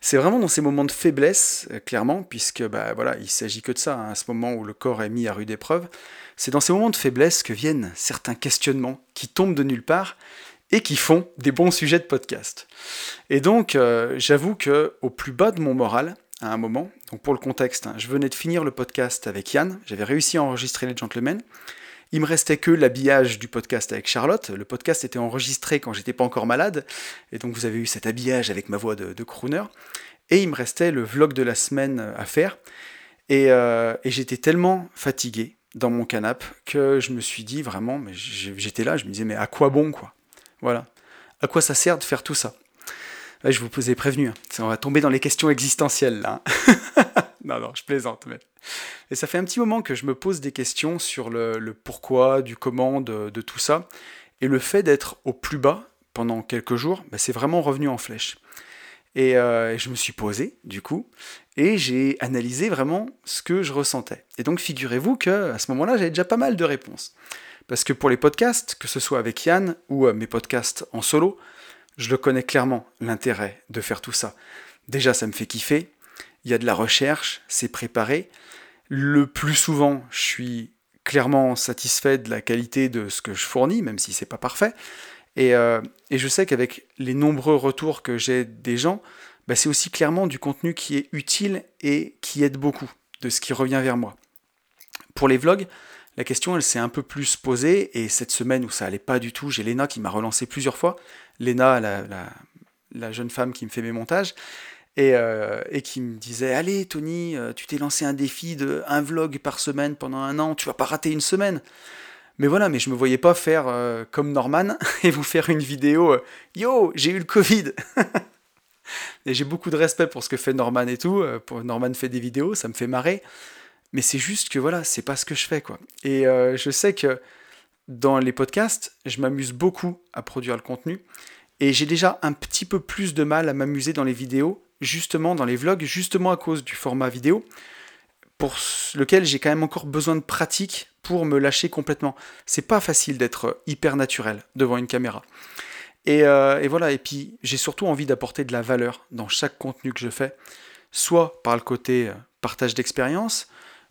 C'est vraiment dans ces moments de faiblesse, clairement, puisque bah, voilà, il s'agit que de ça, hein, à ce moment où le corps est mis à rude épreuve. C'est dans ces moments de faiblesse que viennent certains questionnements qui tombent de nulle part et qui font des bons sujets de podcast. Et donc, euh, j'avoue que au plus bas de mon moral, à un moment, donc pour le contexte, hein, je venais de finir le podcast avec Yann, j'avais réussi à enregistrer les gentlemen. Il me restait que l'habillage du podcast avec Charlotte. Le podcast était enregistré quand j'étais pas encore malade, et donc vous avez eu cet habillage avec ma voix de, crooner. Et il me restait le vlog de la semaine à faire. Et, euh, et j'étais tellement fatigué, dans mon canapé que je me suis dit vraiment, mais j'étais là, je me disais, mais à quoi bon, quoi? Voilà. À quoi ça sert de faire tout ça? Je vous ai prévenu, hein. on va tomber dans les questions existentielles, là. Non, non, je plaisante. Mais... Et ça fait un petit moment que je me pose des questions sur le, pourquoi, du comment, de, tout ça. Et le fait d'être au plus bas pendant quelques jours, bah, c'est vraiment revenu en flèche. Et euh, je me suis posé, du coup, et j'ai analysé vraiment ce que je ressentais. Et donc, figurez-vous que à ce moment-là, j'avais déjà pas mal de réponses. Parce que pour les podcasts, que ce soit avec Yann ou euh, mes podcasts en solo, je le connais clairement, l'intérêt de faire tout ça. Déjà, ça me fait kiffer. Il y a de la recherche, c'est préparé. Le plus souvent, je suis clairement satisfait de la qualité de ce que je fournis, même si c'est pas parfait. Et, euh, je sais qu'avec les nombreux retours que j'ai des gens, bah, c'est aussi clairement du contenu qui est utile et qui aide beaucoup, de ce qui revient vers moi. Pour les vlogs, la question elle s'est un peu plus posée, et cette semaine où ça allait pas du tout, j'ai Léna qui m'a relancé plusieurs fois. Léna, la, la, jeune femme qui me fait mes montages, euh, et, qui me disait Allez, Tony, euh, tu t'es lancé un défi de un vlog par semaine pendant un an, tu vas pas rater une semaine. Mais voilà, mais je me voyais pas faire euh, comme Norman et vous faire une vidéo Yo, j'ai eu le Covid Et j'ai beaucoup de respect pour ce que fait Norman et tout. Norman fait des vidéos, ça me fait marrer. Mais c'est juste que voilà, c'est pas ce que je fais quoi. Et je sais que dans les podcasts, je m'amuse beaucoup à produire le contenu. Et j'ai déjà un petit peu plus de mal à m'amuser dans les vidéos justement dans les vlogs, justement à cause du format vidéo, pour lequel j'ai quand même encore besoin de pratique pour me lâcher complètement. C'est pas facile d'être hyper naturel devant une caméra. Et, euh, voilà, et puis j'ai surtout envie d'apporter de la valeur dans chaque contenu que je fais, soit par le côté euh, partage d'expérience,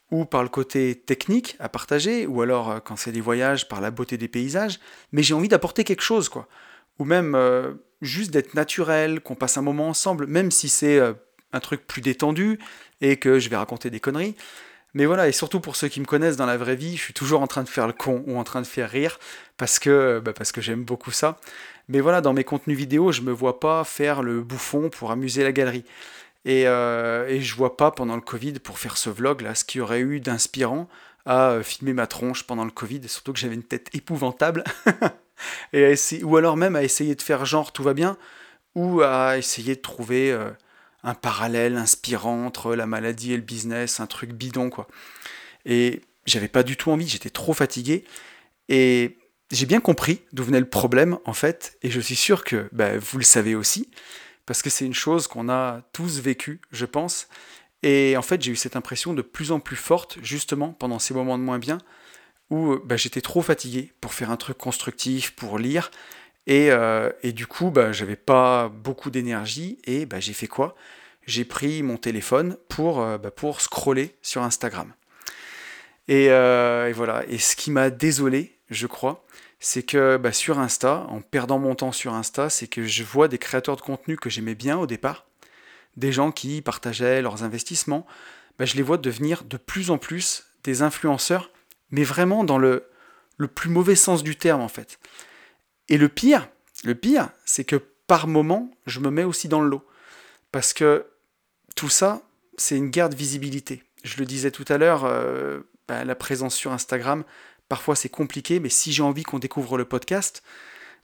ou par le côté technique à partager, ou alors euh, quand c'est des voyages, par la beauté des paysages, mais j'ai envie d'apporter quelque chose, quoi ou même juste d'être naturel, qu'on passe un moment ensemble, même si c'est euh, un truc plus détendu et que je vais raconter des conneries. Mais voilà, et surtout pour ceux qui me connaissent dans la vraie vie, je suis toujours en train de faire le con ou en train de faire rire parce que, euh, bah, que j'aime beaucoup ça. Mais voilà, dans mes contenus vidéo, je me vois pas faire le bouffon pour amuser la galerie. Et, et je vois pas pendant le Covid pour faire ce vlog là ce qu'il y aurait eu d'inspirant à filmer ma tronche pendant le Covid, surtout que j'avais une tête épouvantable. et ou alors même à essayer de faire genre tout va bien, ou à essayer de trouver euh, un parallèle inspirant entre la maladie et le business, un truc bidon quoi. Et j'avais pas du tout envie, j'étais trop fatigué, et j'ai bien compris d'où venait le problème en fait, et je suis sûr que bah, vous le savez aussi, parce que c'est une chose qu'on a tous vécu, je pense. Et en fait, j'ai eu cette impression de plus en plus forte, justement, pendant ces moments de moins bien, où euh, bah, j'étais trop fatigué pour faire un truc constructif, pour lire. Et, euh, et du coup, bah, j'avais pas beaucoup d'énergie. Et bah, j'ai fait quoi? J'ai pris mon téléphone pour, euh, bah, pour scroller sur Instagram. Et, et, voilà. Et ce qui m'a désolé, je crois, c'est que sur Insta, en perdant mon temps sur Insta, c'est que je vois des créateurs de contenu que j'aimais bien au départ, des gens qui partageaient leurs investissements, je les vois devenir de plus en plus des influenceurs mais vraiment dans le, le plus mauvais sens du terme en fait. Et le pire, le pire, c'est que par moment, je me mets aussi dans le lot. Parce que tout ça, c'est une guerre de visibilité. Je le disais tout à l'heure, euh, bah, la présence sur Instagram, parfois c'est compliqué, mais si j'ai envie qu'on découvre le podcast,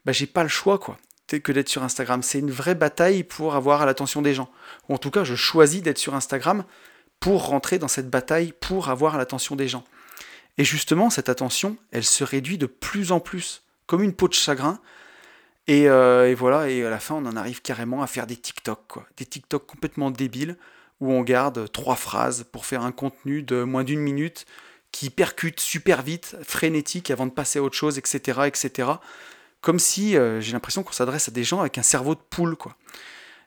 bah, j'ai pas le choix quoi que d'être sur Instagram. C'est une vraie bataille pour avoir l'attention des gens. Ou en tout cas, je choisis d'être sur Instagram pour rentrer dans cette bataille, pour avoir l'attention des gens. Et justement, cette attention, elle se réduit de plus en plus, comme une peau de chagrin. Euh, et, voilà, et à la fin, on en arrive carrément à faire des TikTok. Des TikTok complètement débiles, où on garde trois phrases pour faire un contenu de moins d'une minute, qui percute super vite, frénétique, avant de passer à autre chose, etc. etc. Comme si euh, j'ai l'impression qu'on s'adresse à des gens avec un cerveau de poule, quoi.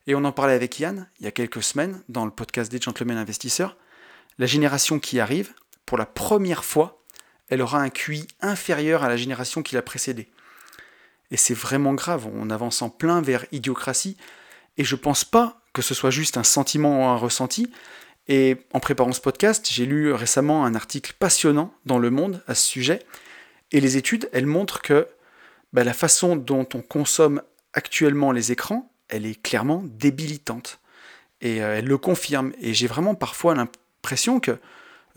Et on en parlait avec Yann il y a quelques semaines dans le podcast des Gentlemen Investisseurs. La génération qui arrive, pour la première fois, elle aura un QI inférieur à la génération qui l'a précédée. Et c'est vraiment grave, on avance en plein vers idiocratie, et je pense pas que ce soit juste un sentiment ou un ressenti. Et en préparant ce podcast, j'ai lu récemment un article passionnant dans Le Monde à ce sujet, et les études, elles montrent que bah, la façon dont on consomme actuellement les écrans, elle est clairement débilitante. Et euh, elle le confirme. Et j'ai vraiment parfois l'impression que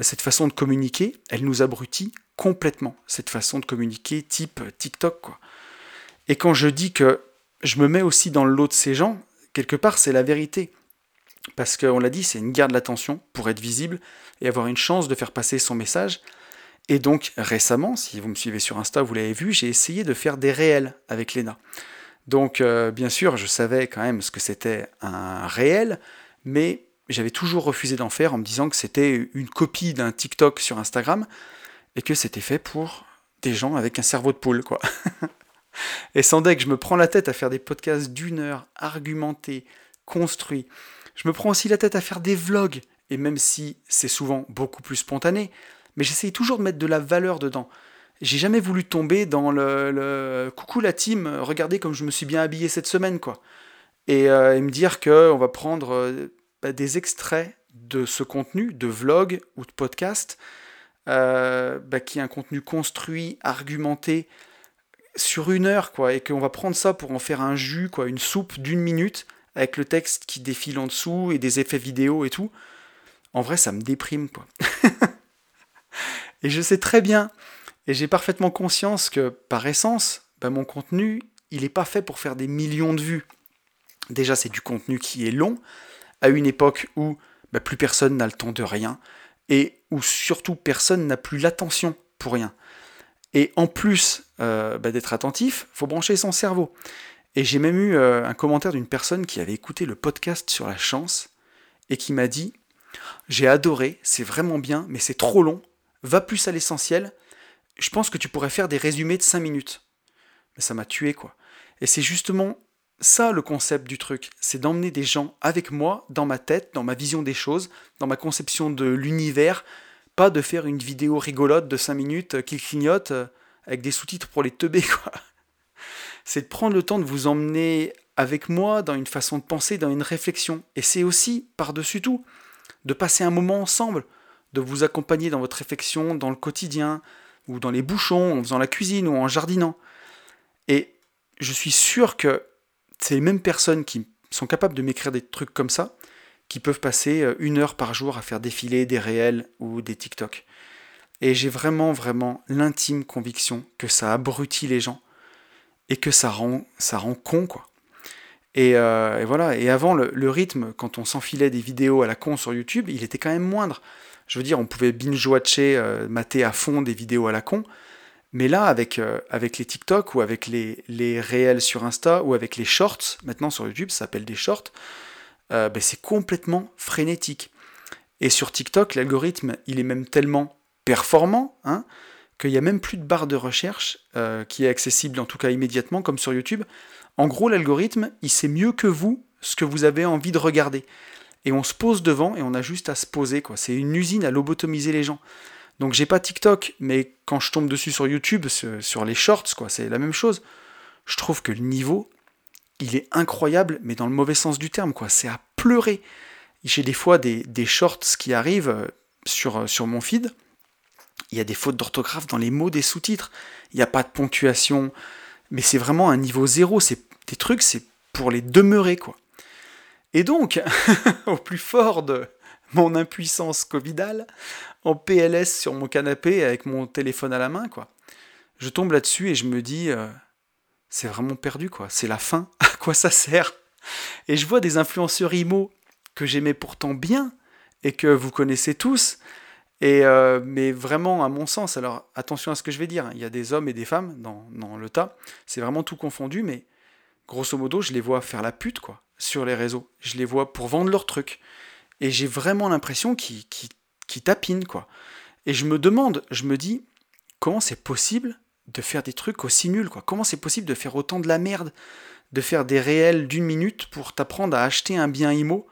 cette façon de communiquer, elle nous abrutit complètement. Cette façon de communiquer type TikTok, quoi. Et quand je dis que je me mets aussi dans le lot de ces gens, quelque part, c'est la vérité. Parce qu'on l'a dit, c'est une guerre de l'attention pour être visible et avoir une chance de faire passer son message. Et donc, récemment, si vous me suivez sur Insta, vous l'avez vu, j'ai essayé de faire des réels avec Lena. Donc, euh, bien sûr, je savais quand même ce que c'était un réel, mais j'avais toujours refusé d'en faire en me disant que c'était une copie d'un TikTok sur Instagram et que c'était fait pour des gens avec un cerveau de poule, quoi. et sans que je me prends la tête à faire des podcasts d'une heure, argumentés, construits. Je me prends aussi la tête à faire des vlogs, et même si c'est souvent beaucoup plus spontané, mais j'essaye toujours de mettre de la valeur dedans j'ai jamais voulu tomber dans le, coucou la team, regardez comme je me suis bien habillé cette semaine, quoi. Et, euh, me dire que on va prendre euh, des extraits de ce contenu, de vlog ou de podcast, euh, bah, qui est un contenu construit, argumenté, sur une heure, quoi, et qu'on va prendre ça pour en faire un jus, quoi, une soupe d'une minute, avec le texte qui défile en dessous et des effets vidéo et tout. En vrai, ça me déprime, quoi. et je sais très bien et j'ai parfaitement conscience que, par essence, bah, mon contenu, il n'est pas fait pour faire des millions de vues. Déjà, c'est du contenu qui est long, à une époque où bah, plus personne n'a le temps de rien, et où surtout personne n'a plus l'attention pour rien. Et en plus euh, bah, d'être attentif, faut brancher son cerveau. Et j'ai même eu euh, un commentaire d'une personne qui avait écouté le podcast sur la chance et qui m'a dit J'ai adoré, c'est vraiment bien, mais c'est trop long, va plus à l'essentiel, je pense que tu pourrais faire des résumés de 5 minutes. Mais ça m'a tué, quoi. Et c'est justement ça le concept du truc, c'est d'emmener des gens avec moi dans ma tête, dans ma vision des choses, dans ma conception de l'univers, pas de faire une vidéo rigolote de 5 minutes euh, qui clignote euh, avec des sous-titres pour les teubés. C'est de prendre le temps de vous emmener avec moi dans une façon de penser, dans une réflexion. Et c'est aussi, par-dessus tout, de passer un moment ensemble, de vous accompagner dans votre réflexion, dans le quotidien, ou dans les bouchons, en faisant la cuisine ou en jardinant. Et je suis sûr que c'est les mêmes personnes qui sont capables de m'écrire des trucs comme ça, qui peuvent passer euh, une heure par jour à faire défiler des réels ou des TikTok. Et j'ai vraiment, vraiment l'intime conviction que ça abrutit les gens et que ça rend, ça rend con, quoi. Et, euh, voilà. Et avant, le, rythme, quand on s'enfilait des vidéos à la con sur YouTube, il était quand même moindre. Je veux dire, on pouvait binge-watcher, euh, mater à fond des vidéos à la con. Mais là, avec, euh, avec les TikTok ou avec les, les réels sur Insta ou avec les shorts, maintenant sur YouTube, ça s'appelle des shorts, euh, ben, c'est complètement frénétique. Et sur TikTok, l'algorithme, il est même tellement performant hein, qu'il n'y a même plus de barre de recherche qui est accessible, en tout cas immédiatement, comme sur YouTube. En gros, l'algorithme, il sait mieux que vous ce que vous avez envie de regarder et on se pose devant et on a juste à se poser. C'est une usine à lobotomiser les gens. Donc j'ai pas TikTok, mais quand je tombe dessus sur YouTube, sur les shorts, quoi, c'est la même chose. Je trouve que le niveau, il est incroyable, mais dans le mauvais sens du terme, quoi. C'est à pleurer. J'ai des fois des, shorts qui arrivent euh, sur, euh, sur mon feed. Il y a des fautes d'orthographe dans les mots des sous-titres. Il n'y a pas de ponctuation. Mais c'est vraiment un niveau zéro. C'est des trucs, c'est pour les demeurer, quoi. Et donc, au plus fort de mon impuissance covidale, en PLS sur mon canapé avec mon téléphone à la main, quoi, je tombe là-dessus et je me dis, euh, c'est vraiment perdu, quoi. C'est la fin. À quoi ça sert? Et je vois des influenceurs IMO que j'aimais pourtant bien et que vous connaissez tous. Et euh, mais vraiment, à mon sens, alors attention à ce que je vais dire, hein, il y a des hommes et des femmes dans, dans le tas, c'est vraiment tout confondu, mais grosso modo, je les vois faire la pute, quoi sur les réseaux. Je les vois pour vendre leurs trucs. Et j'ai vraiment l'impression qu'ils tapinent, quoi. Et je me demande, je me dis, comment c'est possible de faire des trucs aussi nuls, quoi? Comment c'est possible de faire autant de la merde De faire des réels d'une minute pour t'apprendre à acheter un bien IMO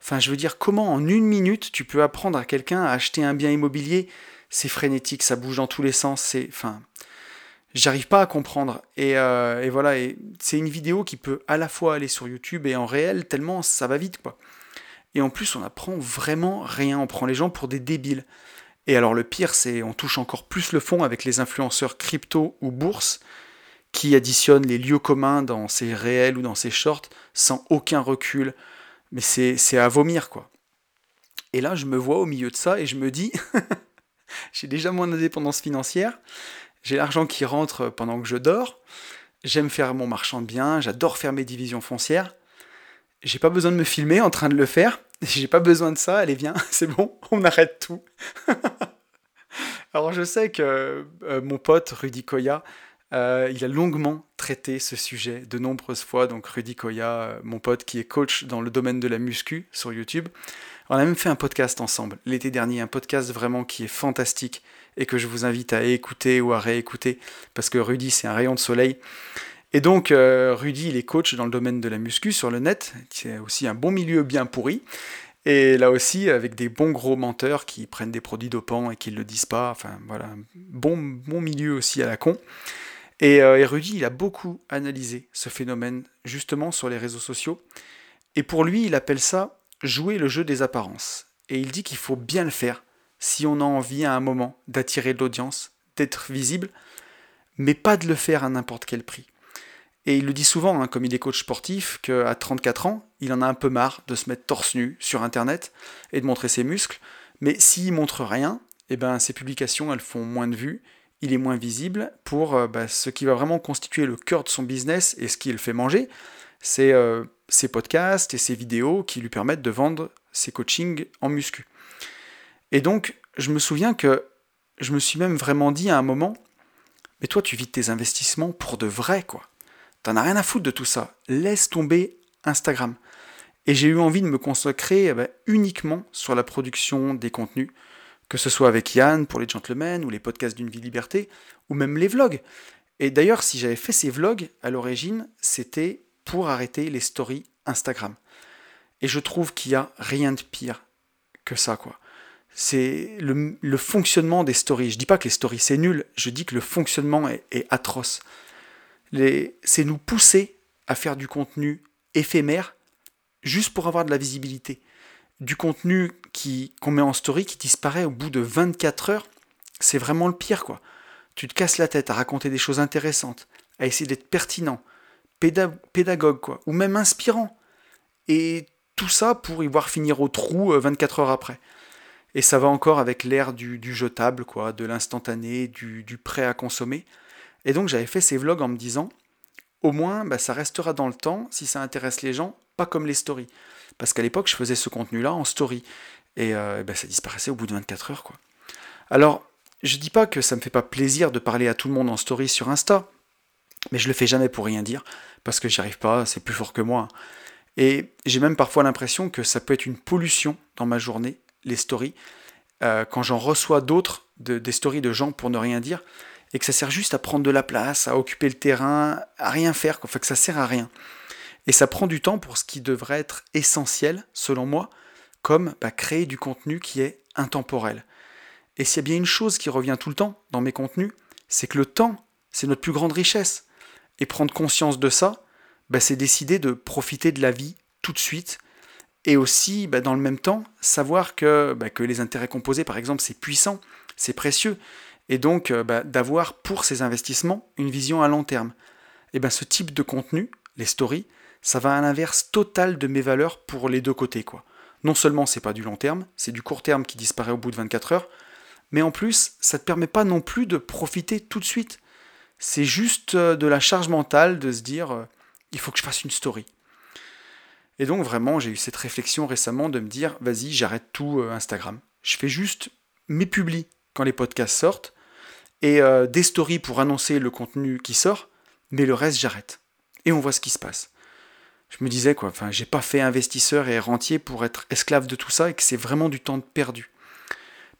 Enfin, je veux dire, comment en une minute tu peux apprendre à quelqu'un à acheter un bien immobilier? C'est frénétique, ça bouge dans tous les sens, c'est... Enfin, j'arrive pas à comprendre. Euh, et, voilà, et c'est une vidéo qui peut à la fois aller sur YouTube et en réel, tellement ça va vite, quoi. Et en plus, on apprend vraiment rien, on prend les gens pour des débiles. Et alors le pire, c'est on touche encore plus le fond avec les influenceurs crypto ou bourse qui additionnent les lieux communs dans ces réels ou dans ces shorts sans aucun recul. Mais c'est à vomir, quoi. Et là, je me vois au milieu de ça et je me dis, j'ai déjà moins d'indépendance financière, j'ai l'argent qui rentre pendant que je dors. J'aime faire mon marchand de biens. J'adore faire mes divisions foncières. J'ai pas besoin de me filmer en train de le faire. J'ai pas besoin de ça. Allez, viens, c'est bon, on arrête tout. Alors je sais que euh, mon pote Rudy Koya Euh, il a longuement traité ce sujet de nombreuses fois. Donc Rudy Koya, euh, mon pote qui est coach dans le domaine de la muscu sur YouTube. On a même fait un podcast ensemble l'été dernier, un podcast vraiment qui est fantastique et que je vous invite à écouter ou à réécouter parce que Rudy c'est un rayon de soleil. Et donc euh, Rudy il est coach dans le domaine de la muscu sur le net, c'est aussi un bon milieu bien pourri. Et là aussi, avec des bons gros menteurs qui prennent des produits dopants et qui ne le disent pas. Enfin, voilà, bon, bon milieu aussi à la con. Et, euh, Rudy, il a beaucoup analysé ce phénomène, justement, sur les réseaux sociaux. Et pour lui, il appelle ça jouer le jeu des apparences. Et il dit qu'il faut bien le faire si on a envie à un moment d'attirer l'audience, d'être visible, mais pas de le faire à n'importe quel prix. Et il le dit souvent, hein, comme il est coach sportif, qu'à 34 ans, il en a un peu marre de se mettre torse nu sur Internet et de montrer ses muscles. Mais s'il montre rien, eh ben, ses publications elles font moins de vues, il est moins visible pour euh, bah, ce qui va vraiment constituer le cœur de son business et ce qui le fait manger, c'est euh, ses podcasts et ses vidéos qui lui permettent de vendre ses coachings en muscu. Et donc, je me souviens que je me suis même vraiment dit à un moment, mais toi tu vis tes investissements pour de vrai, quoi. T'en as rien à foutre de tout ça. Laisse tomber Instagram. Et j'ai eu envie de me consacrer eh ben, uniquement sur la production des contenus, que ce soit avec Yann pour les gentlemen, ou les podcasts d'une vie liberté, ou même les vlogs. Et d'ailleurs, si j'avais fait ces vlogs, à l'origine, c'était pour arrêter les stories Instagram. Et je trouve qu'il n'y a rien de pire que ça, quoi. C'est le, fonctionnement des stories. Je dis pas que les stories c'est nul, je dis que le fonctionnement est atroce c'est nous pousser à faire du contenu éphémère juste pour avoir de la visibilité. Du contenu qui, qu'on met en story qui disparaît au bout de 24 heures, c'est vraiment le pire quoi. Tu te casses la tête à raconter des choses intéressantes, à essayer d'être pertinent, pédagogue quoi, ou même inspirant. Et tout ça pour y voir finir au trou 24 euh, heures après. Et ça va encore avec l'ère du, jetable, quoi, de l'instantané, du, du prêt à consommer. Et donc j'avais fait ces vlogs en me disant, au moins bah, ça restera dans le temps si ça intéresse les gens, pas comme les stories. Parce qu'à l'époque je faisais ce contenu-là en story. Et euh, bah, ça disparaissait au bout de 24 heures. Alors, je dis pas que ça me fait pas plaisir de parler à tout le monde en story sur Insta, mais je le fais jamais pour rien dire, parce que j'y arrive pas, c'est plus fort que moi. Et j'ai même parfois l'impression que ça peut être une pollution dans ma journée, les stories. Euh, quand j'en reçois d'autres, des stories de gens pour ne rien dire, et que ça sert juste à prendre de la place, à occuper le terrain, à rien faire, enfin que ça sert à rien. Et ça prend du temps pour ce qui devrait être essentiel, selon moi, comme bah, créer du contenu qui est intemporel. Et s'il y a bien une chose qui revient tout le temps dans mes contenus, c'est que le temps, c'est notre plus grande richesse. Et prendre conscience de ça, bah, c'est décider de profiter de la vie tout de suite. Et aussi, bah, dans le même temps, savoir que, que les intérêts composés, par exemple, c'est puissant, c'est précieux et donc euh, bah, d'avoir pour ces investissements une vision à long terme. Et ben ce type de contenu, les stories, ça va à l'inverse total de mes valeurs pour les deux côtés quoi. Non seulement c'est pas du long terme, c'est du court terme qui disparaît au bout de 24 heures, mais en plus ça te permet pas non plus de profiter tout de suite. C'est juste euh, de la charge mentale de se dire euh, il faut que je fasse une story. Et donc vraiment j'ai eu cette réflexion récemment de me dire vas-y j'arrête tout Instagram. Je fais juste mes publis quand les podcasts sortent et euh, des stories pour annoncer le contenu qui sort, mais le reste j'arrête. Et on voit ce qui se passe. Je me disais quoi, enfin j'ai pas fait investisseur et rentier pour être esclave de tout ça et que c'est vraiment du temps perdu.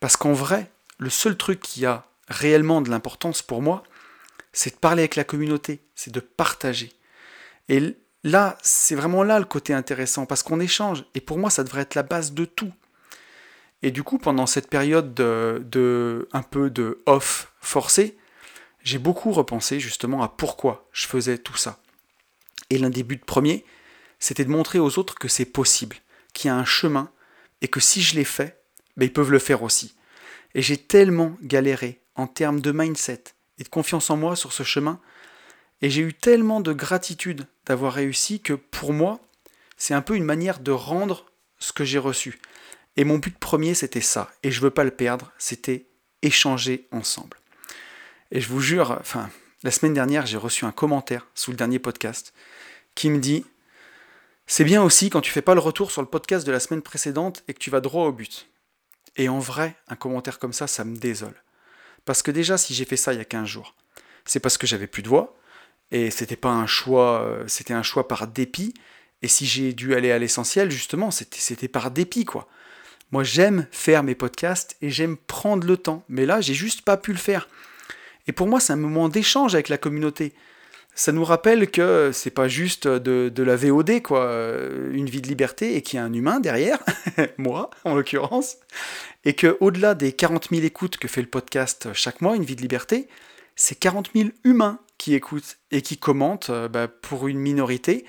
Parce qu'en vrai, le seul truc qui a réellement de l'importance pour moi, c'est de parler avec la communauté, c'est de partager. Et là, c'est vraiment là le côté intéressant, parce qu'on échange, et pour moi, ça devrait être la base de tout. Et du coup, pendant cette période de, un peu de off forcé, j'ai beaucoup repensé justement à pourquoi je faisais tout ça. Et l'un des buts premiers, c'était de montrer aux autres que c'est possible, qu'il y a un chemin, et que si je l'ai fait, ben, ils peuvent le faire aussi. Et j'ai tellement galéré en termes de mindset et de confiance en moi sur ce chemin, et j'ai eu tellement de gratitude d'avoir réussi que pour moi, c'est un peu une manière de rendre ce que j'ai reçu. Et mon but premier, c'était ça, et je veux pas le perdre, c'était échanger ensemble. Et je vous jure, enfin, la semaine dernière, j'ai reçu un commentaire sous le dernier podcast qui me dit C'est bien aussi quand tu fais pas le retour sur le podcast de la semaine précédente et que tu vas droit au but. Et en vrai, un commentaire comme ça, ça me désole. Parce que déjà, si j'ai fait ça il y a 15 jours, c'est parce que j'avais plus de voix, et c'était pas un choix, euh, c'était un choix par dépit. Et si j'ai dû aller à l'essentiel, justement, c'était par dépit, quoi. Moi, j'aime faire mes podcasts et j'aime prendre le temps. Mais là, j'ai juste pas pu le faire. Et pour moi, c'est un moment d'échange avec la communauté. Ça nous rappelle que c'est pas juste de, la VOD, quoi, une vie de liberté, et qu'il y a un humain derrière, moi en l'occurrence, et que au-delà des 40 000 écoutes que fait le podcast chaque mois, une vie de liberté, c'est 40 000 humains qui écoutent et qui commentent euh, bah, pour une minorité.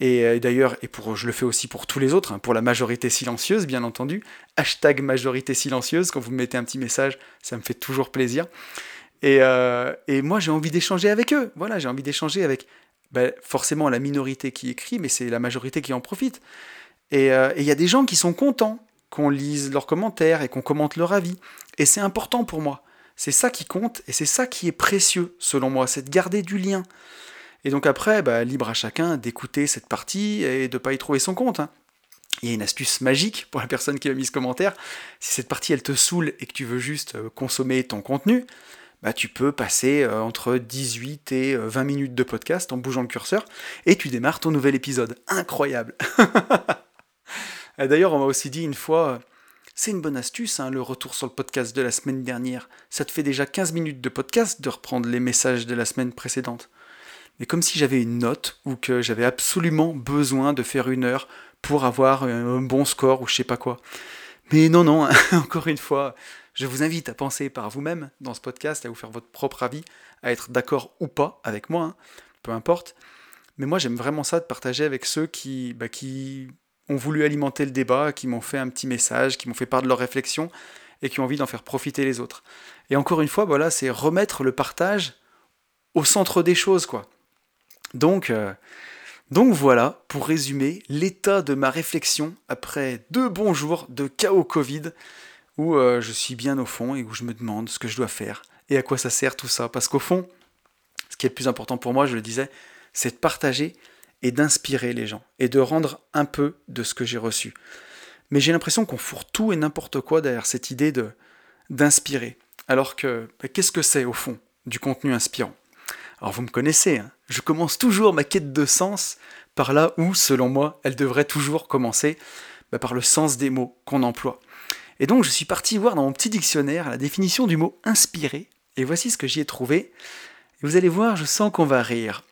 Et euh, d'ailleurs, et pour, je le fais aussi pour tous les autres, hein, pour la majorité silencieuse, bien entendu. Hashtag majorité silencieuse, quand vous me mettez un petit message, ça me fait toujours plaisir. Et, euh, et moi, j'ai envie d'échanger avec eux. Voilà, j'ai envie d'échanger avec bah, forcément la minorité qui écrit, mais c'est la majorité qui en profite. Et il y a des gens qui sont contents qu'on lise leurs commentaires et qu'on commente leur avis. Et c'est important pour moi. C'est ça qui compte et c'est ça qui est précieux, selon moi, c'est de garder du lien. Et donc après, bah, libre à chacun d'écouter cette partie et de ne pas y trouver son compte. Hein. Il y a une astuce magique pour la personne qui a mis ce commentaire. Si cette partie elle te saoule et que tu veux juste euh, consommer ton contenu, bah, tu peux passer euh, entre 18 et 20 euh, minutes de podcast en bougeant le curseur et tu démarres ton nouvel épisode. Incroyable D'ailleurs, on m'a aussi dit une fois, c'est une bonne astuce, hein, le retour sur le podcast de la semaine dernière. Ça te fait déjà 15 minutes de podcast de reprendre les messages de la semaine précédente. Mais comme si j'avais une note ou que j'avais absolument besoin de faire une heure pour avoir un bon score ou je sais pas quoi. Mais non, non, encore une fois, je vous invite à penser par vous-même dans ce podcast, à vous faire votre propre avis, à être d'accord ou pas avec moi, hein, peu importe. Mais moi, j'aime vraiment ça de partager avec ceux qui, bah, qui ont voulu alimenter le débat, qui m'ont fait un petit message, qui m'ont fait part de leurs réflexions et qui ont envie d'en faire profiter les autres. Et encore une fois, voilà, c'est remettre le partage au centre des choses, quoi. Donc, euh, donc voilà, pour résumer, l'état de ma réflexion après deux bons jours de chaos Covid, où euh, je suis bien au fond et où je me demande ce que je dois faire et à quoi ça sert tout ça. Parce qu'au fond, ce qui est le plus important pour moi, je le disais, c'est de partager et d'inspirer les gens et de rendre un peu de ce que j'ai reçu. Mais j'ai l'impression qu'on fourre tout et n'importe quoi derrière cette idée d'inspirer. Alors que bah, qu'est-ce que c'est au fond du contenu inspirant? Alors vous me connaissez, hein. je commence toujours ma quête de sens par là où, selon moi, elle devrait toujours commencer, bah, par le sens des mots qu'on emploie. Et donc je suis parti voir dans mon petit dictionnaire la définition du mot inspirer, et voici ce que j'y ai trouvé. Et vous allez voir, je sens qu'on va rire.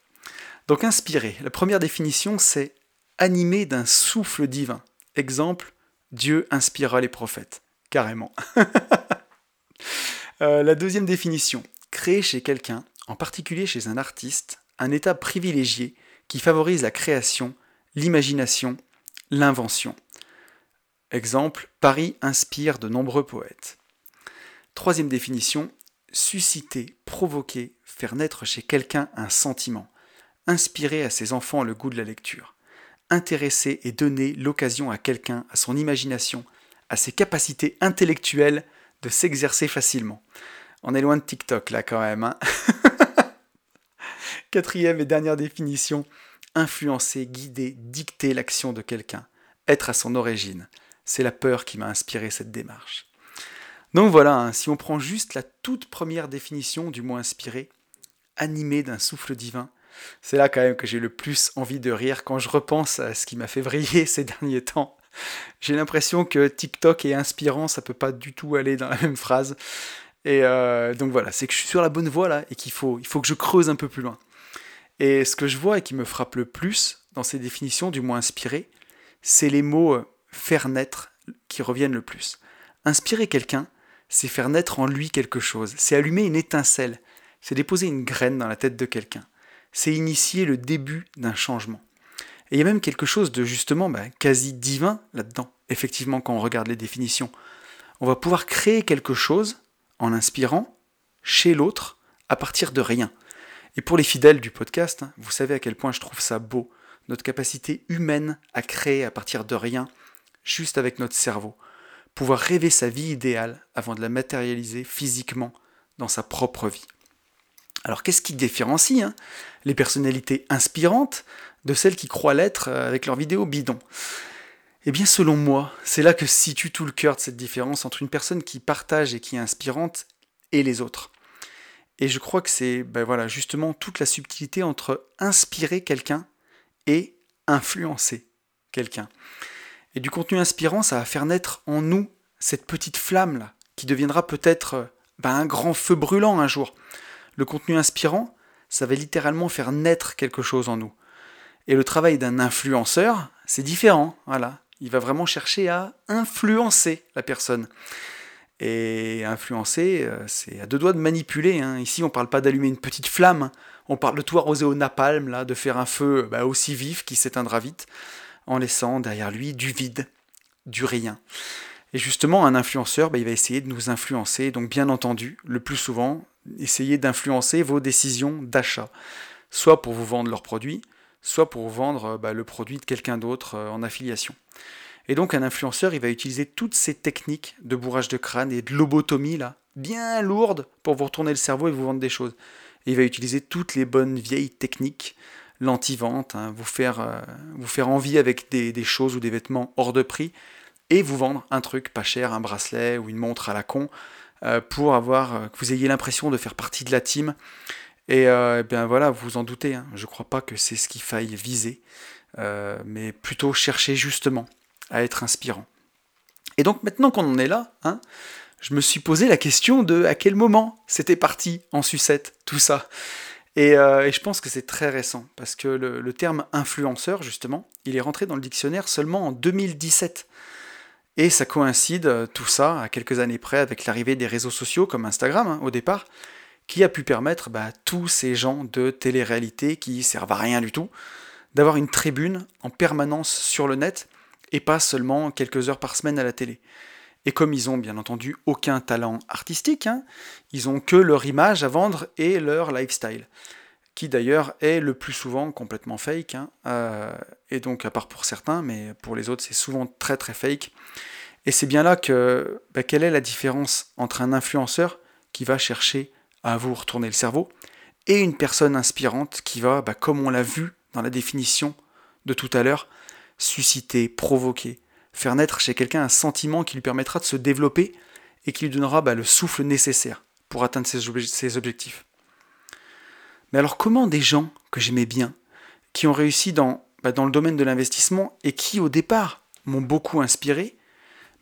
Donc inspirer, la première définition c'est animé d'un souffle divin. Exemple, Dieu inspira les prophètes. Carrément. Euh, la deuxième définition, créer chez quelqu'un, en particulier chez un artiste, un état privilégié qui favorise la création, l'imagination, l'invention. Exemple, Paris inspire de nombreux poètes. Troisième définition, susciter, provoquer, faire naître chez quelqu'un un sentiment inspirer à ses enfants le goût de la lecture, intéresser et donner l'occasion à quelqu'un, à son imagination, à ses capacités intellectuelles de s'exercer facilement. On est loin de TikTok là quand même. Hein Quatrième et dernière définition, influencer, guider, dicter l'action de quelqu'un, être à son origine. C'est la peur qui m'a inspiré cette démarche. Donc voilà, hein, si on prend juste la toute première définition du mot inspiré, animé d'un souffle divin, c'est là quand même que j'ai le plus envie de rire quand je repense à ce qui m'a fait vriller ces derniers temps. J'ai l'impression que TikTok et inspirant, ça peut pas du tout aller dans la même phrase. Et euh, donc voilà, c'est que je suis sur la bonne voie là et qu'il faut, il faut que je creuse un peu plus loin. Et ce que je vois et qui me frappe le plus dans ces définitions, du moins inspiré, c'est les mots euh, faire naître qui reviennent le plus. Inspirer quelqu'un, c'est faire naître en lui quelque chose, c'est allumer une étincelle, c'est déposer une graine dans la tête de quelqu'un c'est initier le début d'un changement. Et il y a même quelque chose de justement bah, quasi divin là-dedans, effectivement, quand on regarde les définitions. On va pouvoir créer quelque chose en inspirant chez l'autre à partir de rien. Et pour les fidèles du podcast, hein, vous savez à quel point je trouve ça beau, notre capacité humaine à créer à partir de rien, juste avec notre cerveau. Pouvoir rêver sa vie idéale avant de la matérialiser physiquement dans sa propre vie. Alors qu'est-ce qui différencie hein, les personnalités inspirantes de celles qui croient l'être euh, avec leurs vidéos bidons? Eh bien selon moi, c'est là que se situe tout le cœur de cette différence entre une personne qui partage et qui est inspirante et les autres. Et je crois que c'est ben voilà, justement toute la subtilité entre inspirer quelqu'un et influencer quelqu'un. Et du contenu inspirant, ça va faire naître en nous cette petite flamme là, qui deviendra peut-être ben, un grand feu brûlant un jour. Le contenu inspirant, ça va littéralement faire naître quelque chose en nous. Et le travail d'un influenceur, c'est différent. Voilà, il va vraiment chercher à influencer la personne. Et influencer, euh, c'est à deux doigts de manipuler. Hein. Ici, on ne parle pas d'allumer une petite flamme, on parle de tout arroser au napalm, là, de faire un feu bah, aussi vif qui s'éteindra vite, en laissant derrière lui du vide, du rien. Et justement, un influenceur, bah, il va essayer de nous influencer, donc bien entendu, le plus souvent, essayer d'influencer vos décisions d'achat, soit pour vous vendre leurs produits, soit pour vendre bah, le produit de quelqu'un d'autre euh, en affiliation. Et donc un influenceur, il va utiliser toutes ces techniques de bourrage de crâne et de lobotomie, là, bien lourdes, pour vous retourner le cerveau et vous vendre des choses. Il va utiliser toutes les bonnes vieilles techniques, l'anti-vente, hein, vous, faire, euh, vous faire envie avec des, choses ou des vêtements hors de prix, et vous vendre un truc pas cher, un bracelet ou une montre à la con, euh, pour avoir que vous ayez l'impression de faire partie de la team et, euh, bien voilà, vous en doutez, hein, je ne crois pas que c'est ce qu'il faille viser, euh, mais plutôt chercher justement à être inspirant. Et donc maintenant qu'on en est là, hein, je me suis posé la question de à quel moment c'était parti en sucette, tout ça. Et, euh, je pense que c'est très récent, parce que le, terme influenceur, justement, il est rentré dans le dictionnaire seulement en 2017. Et ça coïncide, tout ça, à quelques années près, avec l'arrivée des réseaux sociaux comme Instagram, hein, au départ, qui a pu permettre à bah, tous ces gens de télé-réalité qui servent à rien du tout d'avoir une tribune en permanence sur le net et pas seulement quelques heures par semaine à la télé. Et comme ils ont bien entendu aucun talent artistique, hein, ils ont que leur image à vendre et leur lifestyle, qui d'ailleurs est le plus souvent complètement fake, hein, euh, et donc à part pour certains, mais pour les autres c'est souvent très très fake. Et c'est bien là que bah, quelle est la différence entre un influenceur qui va chercher à vous retourner le cerveau, et une personne inspirante qui va, bah, comme on l'a vu dans la définition de tout à l'heure, susciter, provoquer, faire naître chez quelqu'un un sentiment qui lui permettra de se développer et qui lui donnera bah, le souffle nécessaire pour atteindre ses, objectifs. Mais alors comment des gens que j'aimais bien, qui ont réussi dans, bah, le domaine de l'investissement et qui au départ m'ont beaucoup inspiré,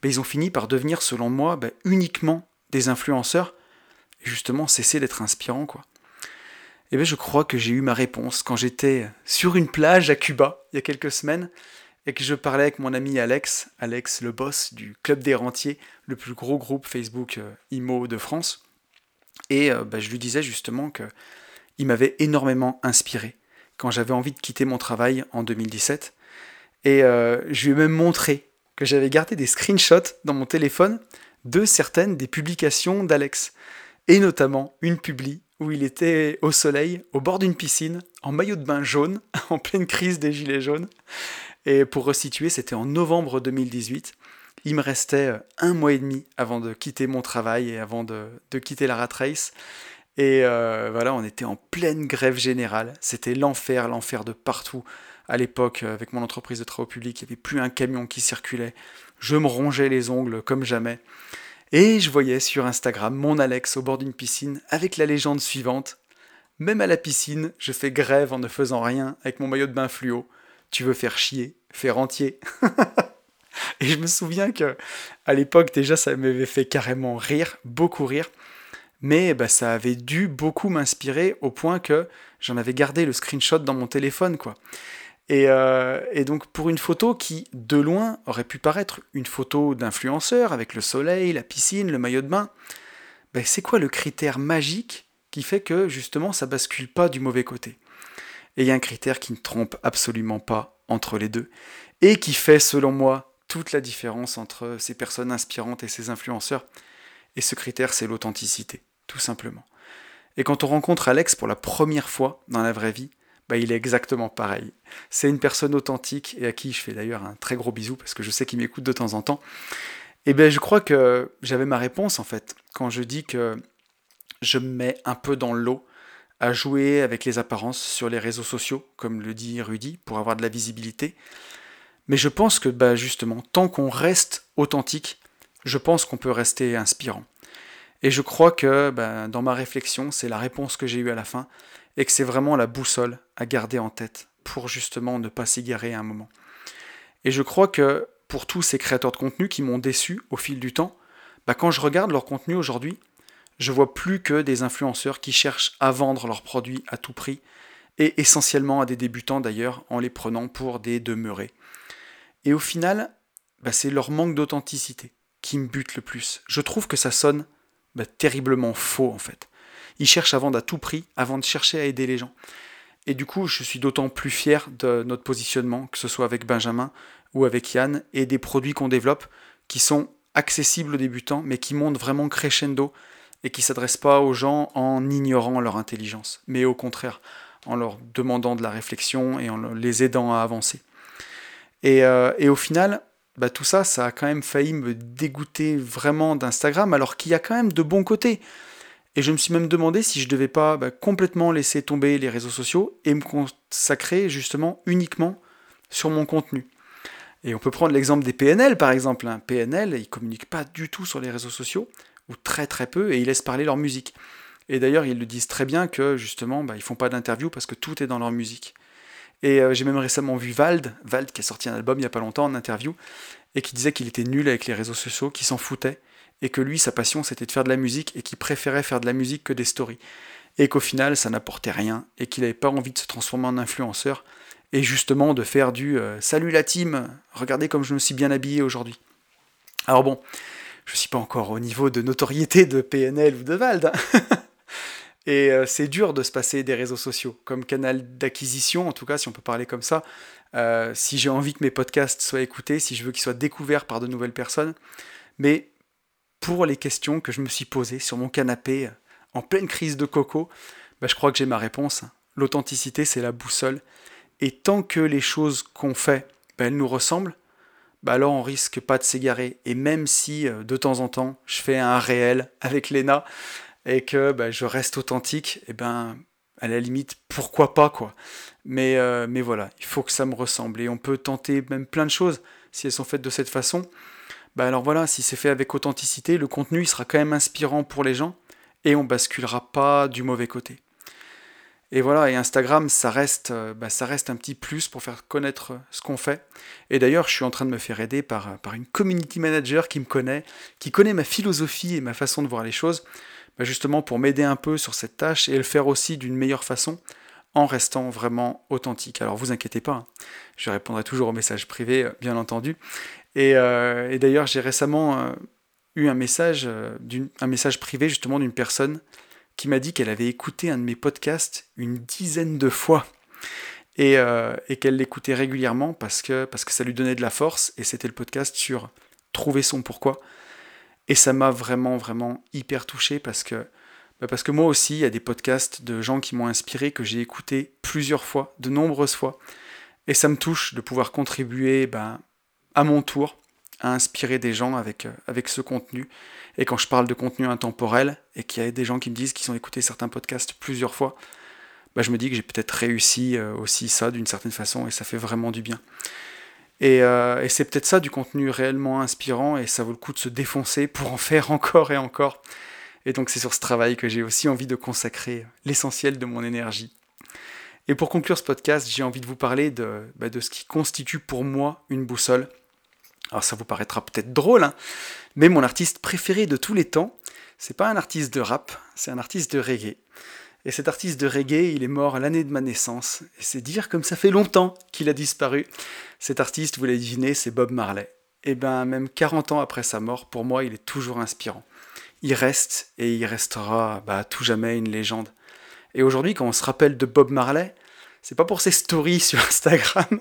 ils ont fini par devenir selon moi uniquement des influenceurs justement cesser d'être inspirant, quoi. Et eh bien je crois que j'ai eu ma réponse quand j'étais sur une plage à Cuba il y a quelques semaines et que je parlais avec mon ami Alex, Alex le boss du Club des Rentiers, le plus gros groupe Facebook euh, IMO de France. Et euh, bah, je lui disais justement que il m'avait énormément inspiré quand j'avais envie de quitter mon travail en 2017. Et euh, je lui ai même montré que j'avais gardé des screenshots dans mon téléphone de certaines des publications d'Alex et notamment une publi où il était au soleil, au bord d'une piscine, en maillot de bain jaune, en pleine crise des gilets jaunes. Et pour resituer, c'était en novembre 2018. Il me restait euh, un mois et demi avant de quitter mon travail et avant de, quitter la rat race. Et euh, voilà, on était en pleine grève générale. C'était l'enfer, l'enfer de partout. À l'époque, euh, avec mon entreprise de travaux publics, il n'y avait plus un camion qui circulait. Je me rongeais les ongles comme jamais. Et je voyais sur Instagram mon Alex au bord d'une piscine avec la légende suivante. Même à la piscine, je fais grève en ne faisant rien avec mon maillot de bain fluo. Tu veux faire chier, faire entier. et je me souviens que à l'époque déjà ça m'avait fait carrément rire, beaucoup rire. Mais bah, ça avait dû beaucoup m'inspirer au point que j'en avais gardé le screenshot dans mon téléphone quoi. Euh, et, donc pour une photo qui, de loin, aurait pu paraître une photo d'influenceur avec le soleil, la piscine, le maillot de bain, ben c'est quoi le critère magique qui fait que justement ça bascule pas du mauvais côté? Et il y a un critère qui ne trompe absolument pas entre les deux et qui fait selon moi toute la différence entre ces personnes inspirantes et ces influenceurs. Et ce critère c'est l'authenticité, tout simplement. Et quand on rencontre Alex pour la première fois dans la vraie vie, bah, il est exactement pareil. C'est une personne authentique et à qui je fais d'ailleurs un très gros bisou parce que je sais qu'il m'écoute de temps en temps. Et bien je crois que j'avais ma réponse en fait quand je dis que je me mets un peu dans l'eau à jouer avec les apparences sur les réseaux sociaux, comme le dit Rudy, pour avoir de la visibilité. Mais je pense que bah, justement, tant qu'on reste authentique, je pense qu'on peut rester inspirant. Et je crois que ben, dans ma réflexion, c'est la réponse que j'ai eue à la fin, et que c'est vraiment la boussole à garder en tête pour justement ne pas s'égarer à un moment. Et je crois que pour tous ces créateurs de contenu qui m'ont déçu au fil du temps, bah, quand je regarde leur contenu aujourd'hui, je vois plus que des influenceurs qui cherchent à vendre leurs produits à tout prix, et essentiellement à des débutants d'ailleurs, en les prenant pour des demeurés. Et au final, bah, c'est leur manque d'authenticité qui me bute le plus. Je trouve que ça sonne bah, terriblement faux en fait. Ils cherchent à vendre à tout prix avant de chercher à aider les gens. Et du coup, je suis d'autant plus fier de notre positionnement, que ce soit avec Benjamin ou avec Yann, et des produits qu'on développe qui sont accessibles aux débutants, mais qui montent vraiment crescendo et qui ne s'adressent pas aux gens en ignorant leur intelligence, mais au contraire, en leur demandant de la réflexion et en les aidant à avancer. Et, euh, au final, bah, tout ça, ça a quand même failli me dégoûter vraiment d'Instagram, alors qu'il y a quand même de bons côtés. Et je me suis même demandé si je devais pas bah, complètement laisser tomber les réseaux sociaux et me consacrer justement uniquement sur mon contenu. Et on peut prendre l'exemple des PNL par exemple. Un PNL, ils ne communiquent pas du tout sur les réseaux sociaux, ou très très peu, et ils laissent parler leur musique. Et d'ailleurs, ils le disent très bien que justement, bah, ils font pas d'interview parce que tout est dans leur musique. Et euh, j'ai même récemment vu Vald, Vald qui a sorti un album il n'y a pas longtemps en interview, et qui disait qu'il était nul avec les réseaux sociaux, qu'il s'en foutait, et que lui, sa passion, c'était de faire de la musique, et qu'il préférait faire de la musique que des stories. Et qu'au final, ça n'apportait rien, et qu'il n'avait pas envie de se transformer en influenceur, et justement de faire du euh, Salut la team, regardez comme je me suis bien habillé aujourd'hui. Alors bon, je suis pas encore au niveau de notoriété de PNL ou de Vald. Hein. Et euh, c'est dur de se passer des réseaux sociaux comme canal d'acquisition, en tout cas, si on peut parler comme ça. Euh, si j'ai envie que mes podcasts soient écoutés, si je veux qu'ils soient découverts par de nouvelles personnes. Mais pour les questions que je me suis posées sur mon canapé en pleine crise de coco, bah, je crois que j'ai ma réponse. L'authenticité, c'est la boussole. Et tant que les choses qu'on fait, bah, elles nous ressemblent, bah alors on risque pas de s'égarer. Et même si euh, de temps en temps je fais un réel avec Lena et que bah, je reste authentique, et eh ben à la limite pourquoi pas quoi. Mais, euh, mais voilà, il faut que ça me ressemble et on peut tenter même plein de choses si elles sont faites de cette façon. Bah alors voilà, si c'est fait avec authenticité, le contenu sera quand même inspirant pour les gens et on basculera pas du mauvais côté. Et voilà, et Instagram, ça reste, euh, bah, ça reste un petit plus pour faire connaître ce qu'on fait. Et d'ailleurs, je suis en train de me faire aider par, par une community manager qui me connaît, qui connaît ma philosophie et ma façon de voir les choses, bah, justement pour m'aider un peu sur cette tâche et le faire aussi d'une meilleure façon en restant vraiment authentique. Alors vous inquiétez pas, hein. je répondrai toujours aux messages privés, euh, bien entendu. Et, euh, d'ailleurs, j'ai récemment eu un message, un message privé justement d'une personne qui m'a dit qu'elle avait écouté un de mes podcasts une dizaine de fois et, euh, qu'elle l'écoutait régulièrement parce que, parce que ça lui donnait de la force et c'était le podcast sur trouver son pourquoi. Et ça m'a vraiment, vraiment hyper touché parce que, bah parce que moi aussi, il y a des podcasts de gens qui m'ont inspiré que j'ai écouté plusieurs fois, de nombreuses fois. Et ça me touche de pouvoir contribuer ben, à mon tour à inspirer des gens avec, euh, avec ce contenu. Et quand je parle de contenu intemporel, et qu'il y a des gens qui me disent qu'ils ont écouté certains podcasts plusieurs fois, bah je me dis que j'ai peut-être réussi euh, aussi ça d'une certaine façon, et ça fait vraiment du bien. Et, euh, et c'est peut-être ça du contenu réellement inspirant, et ça vaut le coup de se défoncer pour en faire encore et encore. Et donc c'est sur ce travail que j'ai aussi envie de consacrer l'essentiel de mon énergie. Et pour conclure ce podcast, j'ai envie de vous parler de, bah, de ce qui constitue pour moi une boussole. Alors ça vous paraîtra peut-être drôle, hein, mais mon artiste préféré de tous les temps, c'est pas un artiste de rap, c'est un artiste de reggae. Et cet artiste de reggae, il est mort l'année de ma naissance. Et c'est dire comme ça fait longtemps qu'il a disparu. Cet artiste, vous l'avez deviné, c'est Bob Marley. Et ben même 40 ans après sa mort, pour moi, il est toujours inspirant. Il reste et il restera bah, à tout jamais une légende. Et aujourd'hui, quand on se rappelle de Bob Marley, c'est pas pour ses stories sur Instagram,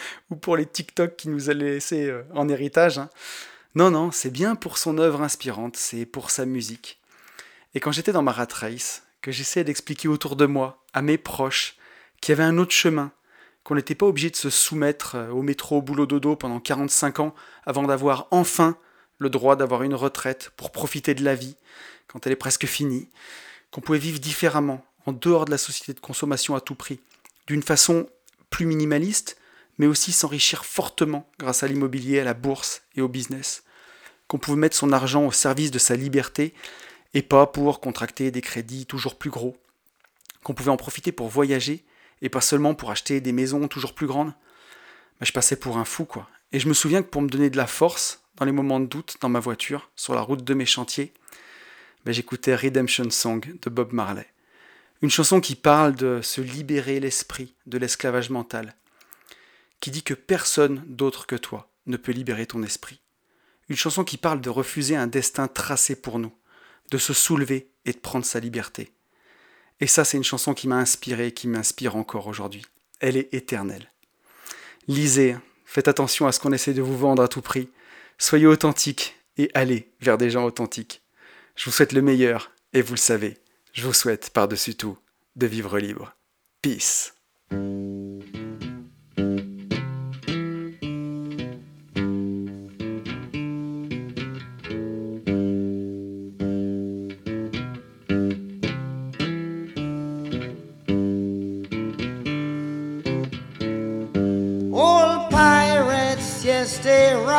ou pour les TikTok qui nous a laissé euh, en héritage. Hein. Non, non, c'est bien pour son œuvre inspirante, c'est pour sa musique. Et quand j'étais dans ma rat race, que j'essayais d'expliquer autour de moi, à mes proches, qu'il y avait un autre chemin, qu'on n'était pas obligé de se soumettre euh, au métro, au boulot dodo pendant 45 ans avant d'avoir enfin le droit d'avoir une retraite pour profiter de la vie quand elle est presque finie, qu'on pouvait vivre différemment, en dehors de la société de consommation à tout prix, d'une façon plus minimaliste, mais aussi s'enrichir fortement grâce à l'immobilier, à la bourse et au business, qu'on pouvait mettre son argent au service de sa liberté et pas pour contracter des crédits toujours plus gros, qu'on pouvait en profiter pour voyager et pas seulement pour acheter des maisons toujours plus grandes. Je passais pour un fou, quoi. Et je me souviens que pour me donner de la force, dans les moments de doute, dans ma voiture, sur la route de mes chantiers, ben, j'écoutais Redemption Song de Bob Marley. Une chanson qui parle de se libérer l'esprit de l'esclavage mental, qui dit que personne d'autre que toi ne peut libérer ton esprit. Une chanson qui parle de refuser un destin tracé pour nous, de se soulever et de prendre sa liberté. Et ça, c'est une chanson qui m'a inspiré, qui m'inspire encore aujourd'hui. Elle est éternelle. Lisez, faites attention à ce qu'on essaie de vous vendre à tout prix. Soyez authentiques et allez vers des gens authentiques. Je vous souhaite le meilleur et vous le savez, je vous souhaite par-dessus tout de vivre libre. Peace.